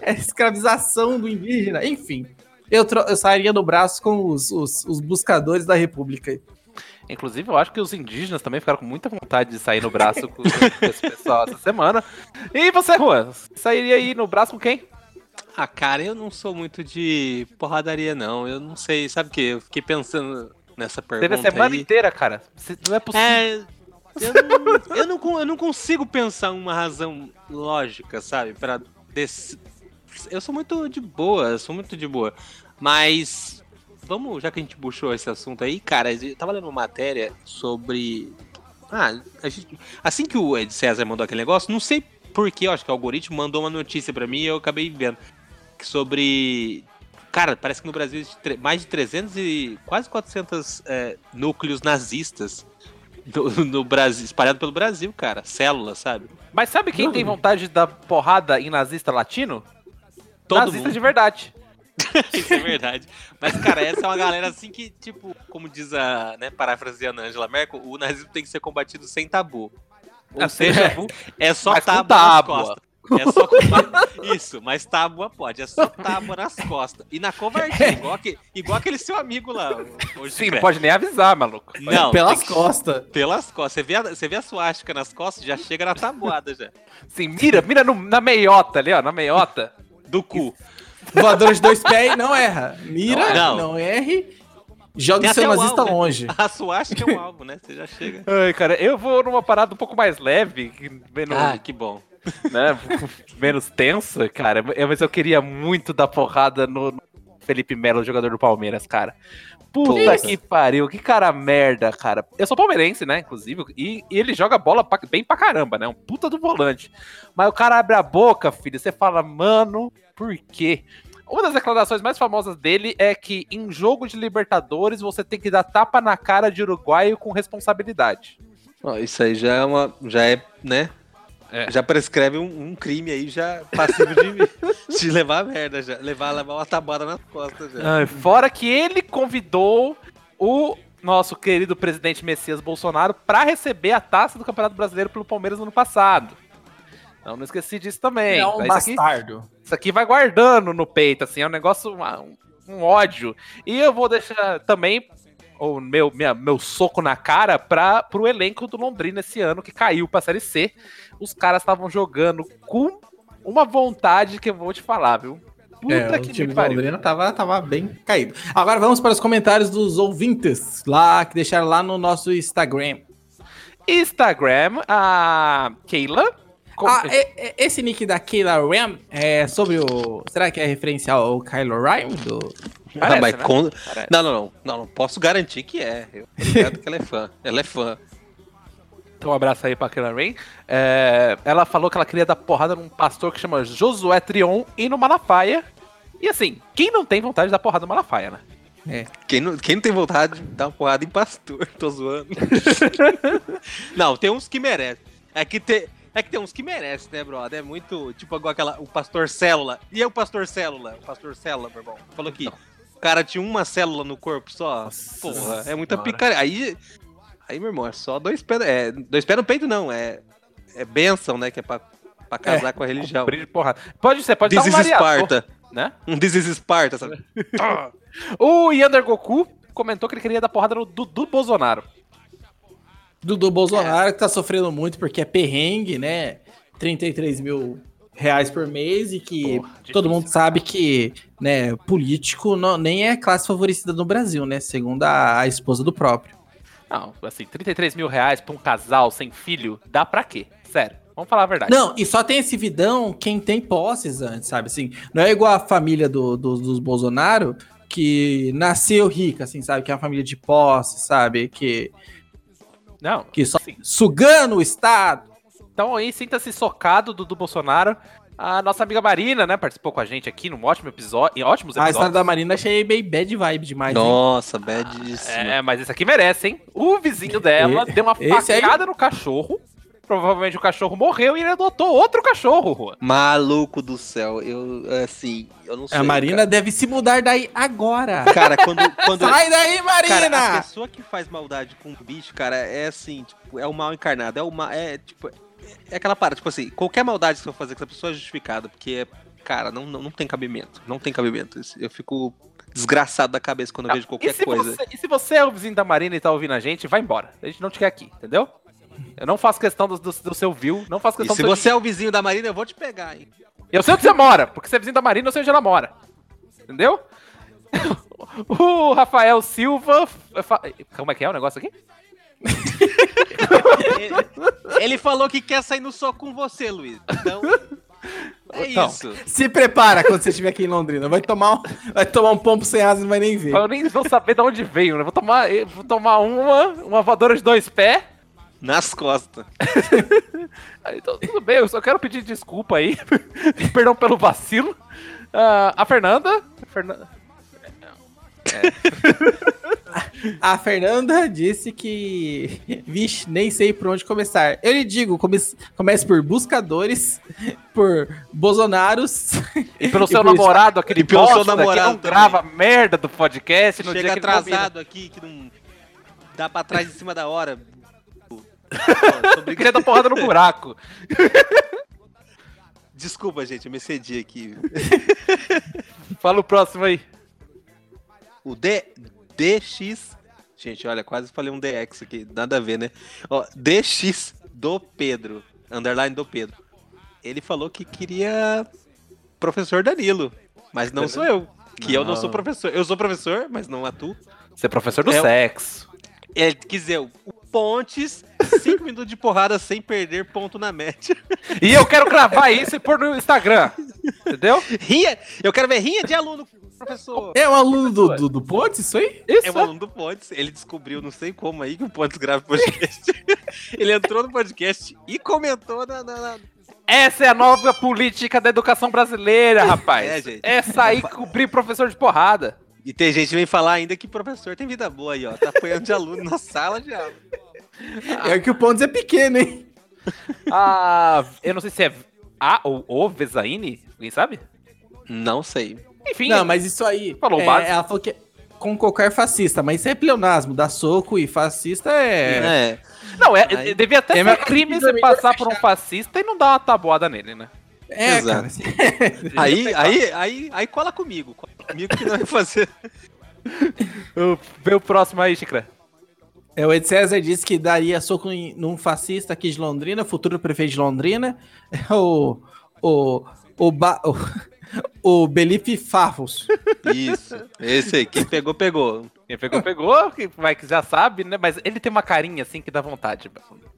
Speaker 3: é escravização do indígena. Enfim, eu, tro- eu sairia no braço com os, os, os buscadores da República.
Speaker 2: Inclusive, eu acho que os indígenas também ficaram com muita vontade de sair no braço com, esse pessoal essa semana. E você, Juan? Sairia aí no braço com quem?
Speaker 4: Ah, cara, eu não sou muito de porradaria, não. Eu não sei, sabe o que? Eu fiquei pensando nessa pergunta
Speaker 2: Teve a semana
Speaker 4: aí.
Speaker 2: inteira, cara. Não é possível.
Speaker 4: É, eu não, eu, não, eu não consigo pensar uma razão lógica, sabe? Pra desse... Eu sou muito de boa, eu sou muito de boa. Mas, vamos, já que a gente puxou esse assunto aí, cara, eu tava lendo uma matéria sobre. Ah, gente- assim que o Ed César mandou aquele negócio, não sei porquê, eu acho que o algoritmo mandou uma notícia pra mim e eu acabei vendo. Sobre Cara, parece que no Brasil existe mais de 300 e quase 400 é, núcleos nazistas no, no Brasil, espalhado pelo Brasil, cara. Células, sabe?
Speaker 2: Mas sabe quem tem vontade de dar porrada em nazista latino?
Speaker 4: Todo
Speaker 2: nazista
Speaker 4: mundo.
Speaker 2: de verdade.
Speaker 4: Isso é verdade. Mas, cara, essa é uma galera assim que, tipo, como diz a, né, parafraseando a Angela Merkel, o nazismo tem que ser combatido sem tabu. Ou
Speaker 2: É,
Speaker 4: seja,
Speaker 2: sem
Speaker 4: é só tábua nas
Speaker 2: tábua.
Speaker 4: costas. É só Isso, mas tábua pode, é só tábua nas costas. E na covardia, igual, aque- igual aquele seu amigo lá. o
Speaker 2: Sim, não pode nem avisar, maluco.
Speaker 4: Não,
Speaker 3: Pelas
Speaker 4: tem que-
Speaker 3: costas.
Speaker 4: Pelas costas. Você vê, a, você vê a suástica nas costas, já chega na tabuada já.
Speaker 2: Sim, mira, mira no- na meiota ali, ó, na meiota.
Speaker 4: Do cu.
Speaker 3: Voador de dois pés e não erra. Mira,
Speaker 4: Não.
Speaker 3: não, erre. Joga o seu nazista
Speaker 4: alvo, né?
Speaker 3: longe.
Speaker 4: A suástica é um alvo, né? Você já chega.
Speaker 2: Ai, cara, eu vou numa parada um pouco mais leve, que- menos,
Speaker 4: Ah, que bom.
Speaker 2: né, menos tensa, cara. Eu- Mas eu queria muito dar porrada no no Felipe Melo, jogador do Palmeiras, cara. Puta
Speaker 4: Porra.
Speaker 2: que pariu, que cara merda, cara. Eu sou palmeirense, né, inclusive, e, e ele joga bola pra- bem pra caramba, né? Um puta do volante. Mas o cara abre a boca, filho, você fala, mano, por quê? Uma das declarações mais famosas dele é que em jogo de Libertadores você tem que dar tapa na cara de uruguaio com responsabilidade.
Speaker 4: Isso aí já é uma. Já é, né?
Speaker 2: É.
Speaker 4: Já prescreve um, um crime aí, já passível de, de levar a merda, já. Levar, levar uma tabada nas costas já.
Speaker 2: Ai, fora que ele convidou o nosso querido presidente Messias Bolsonaro para receber a taça do Campeonato Brasileiro pelo Palmeiras no ano passado. Então não esqueci disso também.
Speaker 3: É um
Speaker 2: isso, aqui,
Speaker 3: bastardo.
Speaker 2: isso aqui vai guardando no peito, assim, é um negócio, um, um ódio. E eu vou deixar também o meu, minha- meu soco na cara para pro elenco do Londrina esse ano, que caiu pra Série C. Os caras estavam jogando com uma vontade que eu vou te falar, viu? Puta
Speaker 3: É, o
Speaker 2: que
Speaker 3: time
Speaker 2: me
Speaker 3: do
Speaker 2: pariu.
Speaker 3: Londrina tava, tava bem caído. Agora vamos para os comentários dos ouvintes lá, que deixaram lá no nosso Instagram.
Speaker 2: Instagram, a Keila.
Speaker 3: Ah, e- e- esse nick da Kayla Ram é sobre o. Será que é referência ao Kylo Ren? Do...
Speaker 2: Parece,
Speaker 4: Ah, mas
Speaker 2: né?
Speaker 4: com-. Não, não, não, não. Não posso garantir que é. Eu ligado que ela é fã. Ela é fã.
Speaker 2: Então, um abraço aí pra Keila Rain. É, ela falou que ela queria dar porrada num pastor que chama Josué Trion e no Malafaia. E assim, quem não tem vontade de dar porrada no Malafaia, né?
Speaker 4: Quem não, quem não tem vontade de dar uma porrada em pastor? Tô zoando. não, tem uns que merecem. É que tem. É que tem uns que merecem, né, brother? É muito. Tipo, igual aquela. O pastor célula. E é o pastor célula? O pastor célula, meu irmão. Falou que o cara tinha uma célula no corpo só.
Speaker 2: Nossa
Speaker 4: Porra, é muita
Speaker 2: senhora.
Speaker 4: picareta. Aí. Aí, meu irmão, é só dois pés. É, dois pés no peito, não. É. É bênção, né? Que é pra, pra casar com a religião.
Speaker 2: De porrada. Pode ser, pode
Speaker 4: This
Speaker 2: dar um
Speaker 4: is
Speaker 2: variador,
Speaker 4: Sparta.
Speaker 2: né?
Speaker 4: Um This is Sparta, sabe?
Speaker 2: O Yander Goku comentou que ele queria dar porrada no Dudu Bolsonaro.
Speaker 3: Dudu Bolsonaro, que tá sofrendo muito porque é perrengue, né? 33 mil reais por mês e que
Speaker 2: Porra,
Speaker 3: todo mundo sabe que, né, político não, nem é classe favorecida no Brasil, né? Segundo a, a esposa do próprio.
Speaker 2: Não, assim, 33 mil reais pra um casal sem filho, dá pra quê? Sério, vamos falar a verdade.
Speaker 3: Não, e só tem esse vidão quem tem posses antes, sabe? Assim, não é igual a família do, do- dos Bolsonaro, que nasceu rica, assim, sabe? Que é uma família de posse, sabe? Que,
Speaker 2: Não,
Speaker 3: que só
Speaker 2: Sim.
Speaker 3: sugando o Estado.
Speaker 2: Então aí, sinta-se socado, Dudu Bolsonaro. A nossa amiga Marina, né, participou com a gente aqui num ótimo episódio, em ótimos
Speaker 3: A história
Speaker 2: episódios.
Speaker 3: da Marina achei bem bad vibe demais. hein?
Speaker 4: Nossa, badíssima.
Speaker 2: É, mas esse aqui merece, hein? O vizinho dela
Speaker 3: E-
Speaker 2: deu uma
Speaker 3: esse aí-
Speaker 2: facada no cachorro. Provavelmente o cachorro morreu e ele adotou outro cachorro.
Speaker 4: Maluco do céu, eu, assim, eu não sei.
Speaker 3: A Marina deve se mudar daí agora.
Speaker 4: Cara, Cara, quando. quando
Speaker 3: Sai daí, Marina!
Speaker 4: cara, a pessoa que faz maldade com um bicho, cara, é assim, tipo, é o mal encarnado. É o mal. É, tipo. É aquela parada, tipo assim, qualquer maldade que você for fazer com essa pessoa é justificada, porque, cara, não, não, não tem cabimento. Não tem cabimento. Eu fico desgraçado da cabeça quando eu vejo
Speaker 2: e,
Speaker 4: qualquer
Speaker 2: se
Speaker 4: coisa.
Speaker 2: Você, e se você é o vizinho da Marina e tá ouvindo a gente, vai embora. A gente não te quer aqui, entendeu? Eu não faço questão do, do, do seu view, não faço
Speaker 4: E
Speaker 2: questão
Speaker 4: se
Speaker 2: do seu
Speaker 4: você é o vizinho da Marina, eu vou te pegar, hein?
Speaker 2: Eu sei onde você mora, porque você é vizinho da Marina, eu sei onde ela mora. Entendeu? o Rafael Silva. Como é que é o negócio aqui?
Speaker 4: Ele, falou que quer sair no soco com você, Luiz. Então. É
Speaker 2: Então.
Speaker 4: isso.
Speaker 3: Se prepara quando você estiver aqui em Londrina. Vai tomar um, vai tomar um pompo sem asa e não vai nem ver.
Speaker 2: Eu nem vou saber de onde veio, né? Vou tomar, vou tomar uma, uma voadora de dois pés.
Speaker 4: Nas costas.
Speaker 2: Então, tudo bem, eu só quero pedir desculpa aí. Perdão pelo vacilo. Ah, a Fernanda. a Fernan-
Speaker 3: A Fernanda disse que. Vixe, nem sei por onde começar. Eu lhe digo, comece, comece por buscadores, por Bolsonaros.
Speaker 2: E pelo
Speaker 3: E
Speaker 2: seu
Speaker 3: isso-
Speaker 2: namorado, aquele
Speaker 4: E pelo seu
Speaker 2: bosta que
Speaker 4: namorado
Speaker 2: não
Speaker 4: também.
Speaker 2: grava merda do podcast no
Speaker 4: Chega
Speaker 2: dia
Speaker 4: atrasado aqui, que não dá pra trás em cima da hora.
Speaker 2: Queria dar porrada no buraco.
Speaker 4: Desculpa, gente, eu me excedi aqui.
Speaker 2: Fala o próximo aí.
Speaker 4: O D, DX. Gente, olha, quase falei um DX aqui, nada a ver, né? Ó, DX do Pedro, underline do Pedro. Ele falou que queria professor Danilo, mas não sou eu. Que eu não sou professor. Eu sou professor, mas não atuo.
Speaker 2: Você é professor do
Speaker 4: É
Speaker 2: sexo.
Speaker 4: Ele quis dizer, o Pontes, 5 minutos de porrada sem perder ponto na média.
Speaker 2: E eu quero gravar isso e pôr no Instagram. Entendeu?
Speaker 4: Rinha! Eu quero ver rinha de aluno, professor.
Speaker 3: É o aluno do, do, do Pontes, isso aí?
Speaker 2: Isso.
Speaker 4: É um aluno do Pontes. Ele descobriu, não sei como aí, que o Pontes grava podcast. ele entrou no podcast e comentou na. na- na-
Speaker 2: Essa é a nova política da educação brasileira, rapaz.
Speaker 4: É, gente.
Speaker 2: É sair e cobrir professor de porrada.
Speaker 4: E tem gente que vem falar ainda que professor tem vida boa aí, ó. Tá apanhando de aluno na sala de aula.
Speaker 3: É que o Pontes é pequeno, hein?
Speaker 2: Ah, eu não sei se é a ou o Vezaine, alguém sabe?
Speaker 4: Não sei.
Speaker 2: Enfim,
Speaker 3: Não, mas isso aí.
Speaker 2: Falou
Speaker 3: é,
Speaker 2: básico.
Speaker 3: Ela falou que é com qualquer fascista, mas isso é pleonasmo. Dar soco e fascista é.
Speaker 4: É.
Speaker 2: não, é,
Speaker 4: Aí-
Speaker 2: devia até
Speaker 3: É
Speaker 2: ser crime você passar por um fascista e não dar uma tabuada nele, né?
Speaker 3: É,
Speaker 4: Exato.
Speaker 3: cara. assim,
Speaker 4: Aí, aí, aí, aí cola comigo. Cola comigo que não vai fazer.
Speaker 2: Vê o próximo aí, Chicra.
Speaker 3: É, o Ed César disse que daria soco em, num fascista aqui de Londrina, futuro prefeito de Londrina. É o. O. O, ba, o, o Belipe Favos.
Speaker 4: Isso. Esse aí. Quem pegou, pegou.
Speaker 2: Quem pegou, pegou, quem vai que já sabe, né? Mas ele tem uma carinha assim que dá vontade.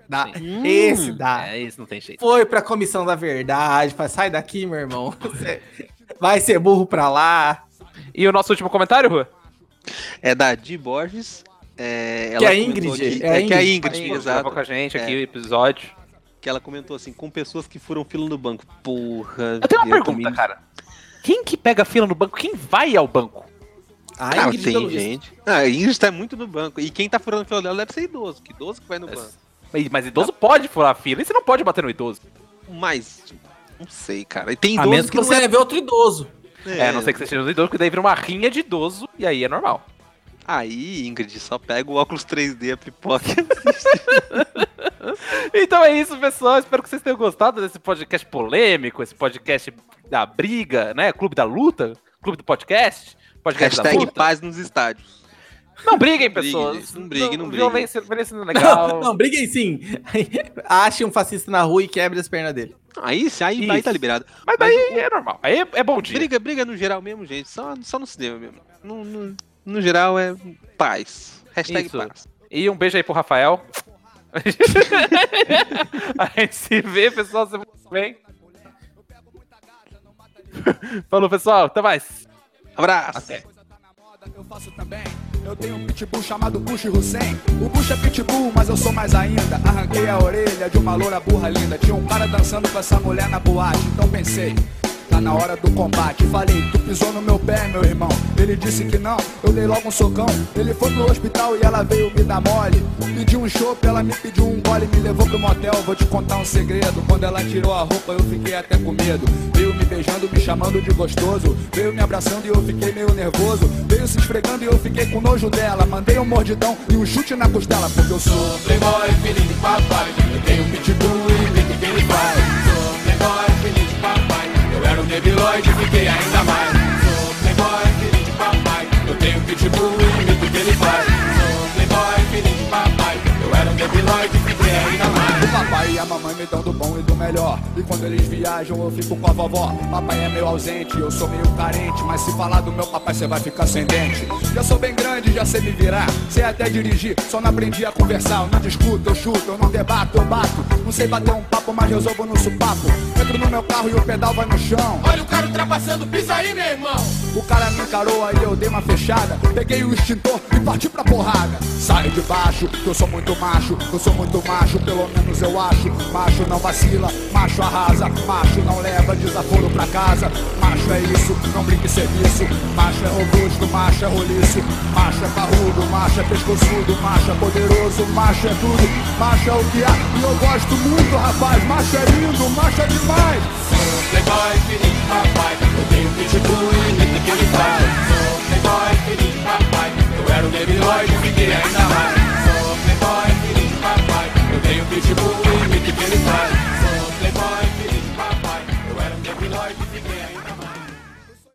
Speaker 3: Dá.
Speaker 2: Sim.
Speaker 3: Esse dá.
Speaker 2: É, isso não tem jeito.
Speaker 3: Foi pra comissão da verdade. Fala, sai daqui, meu irmão. Você vai ser burro pra lá.
Speaker 2: E o nosso último comentário, Rua?
Speaker 4: É da Di Borges. É,
Speaker 3: Que é a Ingrid, é a
Speaker 4: É, que é a
Speaker 3: Ingrid.
Speaker 4: Ingrid,
Speaker 2: Gravou
Speaker 4: exato.
Speaker 2: com a gente aqui
Speaker 4: É.
Speaker 2: o episódio.
Speaker 4: Que ela comentou assim, com pessoas que furam fila no banco. Porra.
Speaker 2: Eu tenho uma pergunta,
Speaker 4: também-
Speaker 2: cara. Quem que pega fila no banco? Quem vai ao banco?
Speaker 3: A
Speaker 4: Ah,
Speaker 3: Ingrid, pelo
Speaker 4: tem
Speaker 3: visto.
Speaker 4: gente. Ah, a Ingrid tá muito no banco. E quem tá furando fila dela deve ser idoso. Que idoso que vai no
Speaker 2: Mas-
Speaker 4: banco.
Speaker 2: Mas, mas idoso pode furar fila e você não pode bater no idoso.
Speaker 4: Mas, não sei, cara. E tem
Speaker 3: A
Speaker 4: idoso
Speaker 3: menos que
Speaker 4: não
Speaker 3: você leve outro idoso.
Speaker 2: É, a não sei que você esteja no idoso, porque daí vira uma rinha de idoso e aí é normal.
Speaker 4: Aí, Ingrid, só pega o óculos 3D, a pipoca.
Speaker 2: Então é isso, pessoal. Espero que vocês tenham gostado desse podcast polêmico, esse podcast da briga, né? Clube da luta, clube do podcast, podcast da
Speaker 4: Hashtag
Speaker 2: luta.
Speaker 4: paz nos estádios.
Speaker 2: Não briguem, pessoas.
Speaker 4: não briguem, não briguem.
Speaker 2: Violência, violência não é legal.
Speaker 3: Não, não, briguem sim. Ache um fascista na rua e quebre as pernas dele.
Speaker 4: Aí, aí, aí tá liberado.
Speaker 2: Mas daí é normal. Aí é, é bom dia.
Speaker 4: Briga, briga no geral mesmo, gente. Só, só no cinema mesmo. No, no, no geral é paz. Hashtag
Speaker 2: Isso.
Speaker 4: paz.
Speaker 2: E um beijo aí pro Rafael. A gente se vê, pessoal. Que vem. Falou, pessoal. Até mais.
Speaker 4: Abraço.
Speaker 2: Até.
Speaker 6: Eu faço também. Eu tenho um pitbull chamado Bush Hussein. O Bush é pitbull, mas eu sou mais ainda. Arranquei a orelha de uma loura burra linda. Tinha um cara dançando com essa mulher na boate. Então pensei, tá na hora do combate. Falei, tu pisou no meu pé, meu irmão. Ele disse que não, eu dei logo um socão. Ele foi pro hospital e ela veio me dar mole. Pedi um chopp, ela me pediu um gole, me levou pro motel. Vou te contar um segredo. Quando ela tirou a roupa, eu fiquei até com medo. Veio me beijando, me chamando de gostoso. Veio me abraçando e eu fiquei meio nervoso. Veio se esfregando e eu fiquei com nojo dela. Mandei um mordidão e um chute na costela, porque eu sou playboy, filho de papai. Eu tenho um pitbull e vi que ele debiloide fiquei ainda mais. Sou playboy, filho de papai. Eu tenho pitbull e vi que ele faz. Sou playboy, filho de papai. Eu era um debiloide fiquei ainda mais. O papai e a mamãe me dão do bom e melhor. E quando eles viajam, eu fico com a vovó. Papai é meio ausente, eu sou meio carente. Mas se falar do meu papai, você vai ficar sem dente. Já sou bem grande, já sei me virar. Sei até dirigir, só não aprendi a conversar. Eu não discuto, eu chuto, eu não debato, eu bato. Não sei bater um papo, mas resolvo no supapo. Entro no meu carro e o pedal vai no chão.
Speaker 7: Olha o cara ultrapassando, pisa aí, meu irmão.
Speaker 6: O cara me encarou, aí eu dei uma fechada. Peguei o extintor e parti pra porrada. Sai de baixo, que eu sou muito macho. Eu sou muito macho, pelo menos eu acho. Macho não vacila, Macho arrasa, macho não leva desaforo pra casa. Macho é isso, não brinque serviço. Macho é robusto, macho é roliço. Macho é parrudo, macho é pescoçudo. Macho é poderoso, macho é tudo. Macho é o que há e eu gosto muito, rapaz. Macho é lindo, macho é demais.
Speaker 7: Sou playboy, filhinho, papai. Eu tenho pitbull e medo que ele faz. Sou playboy, filhinho, papai. Eu era o Baby Lloyd e fiquei ainda mais. Sou playboy, filhinho, papai. Eu tenho pitbull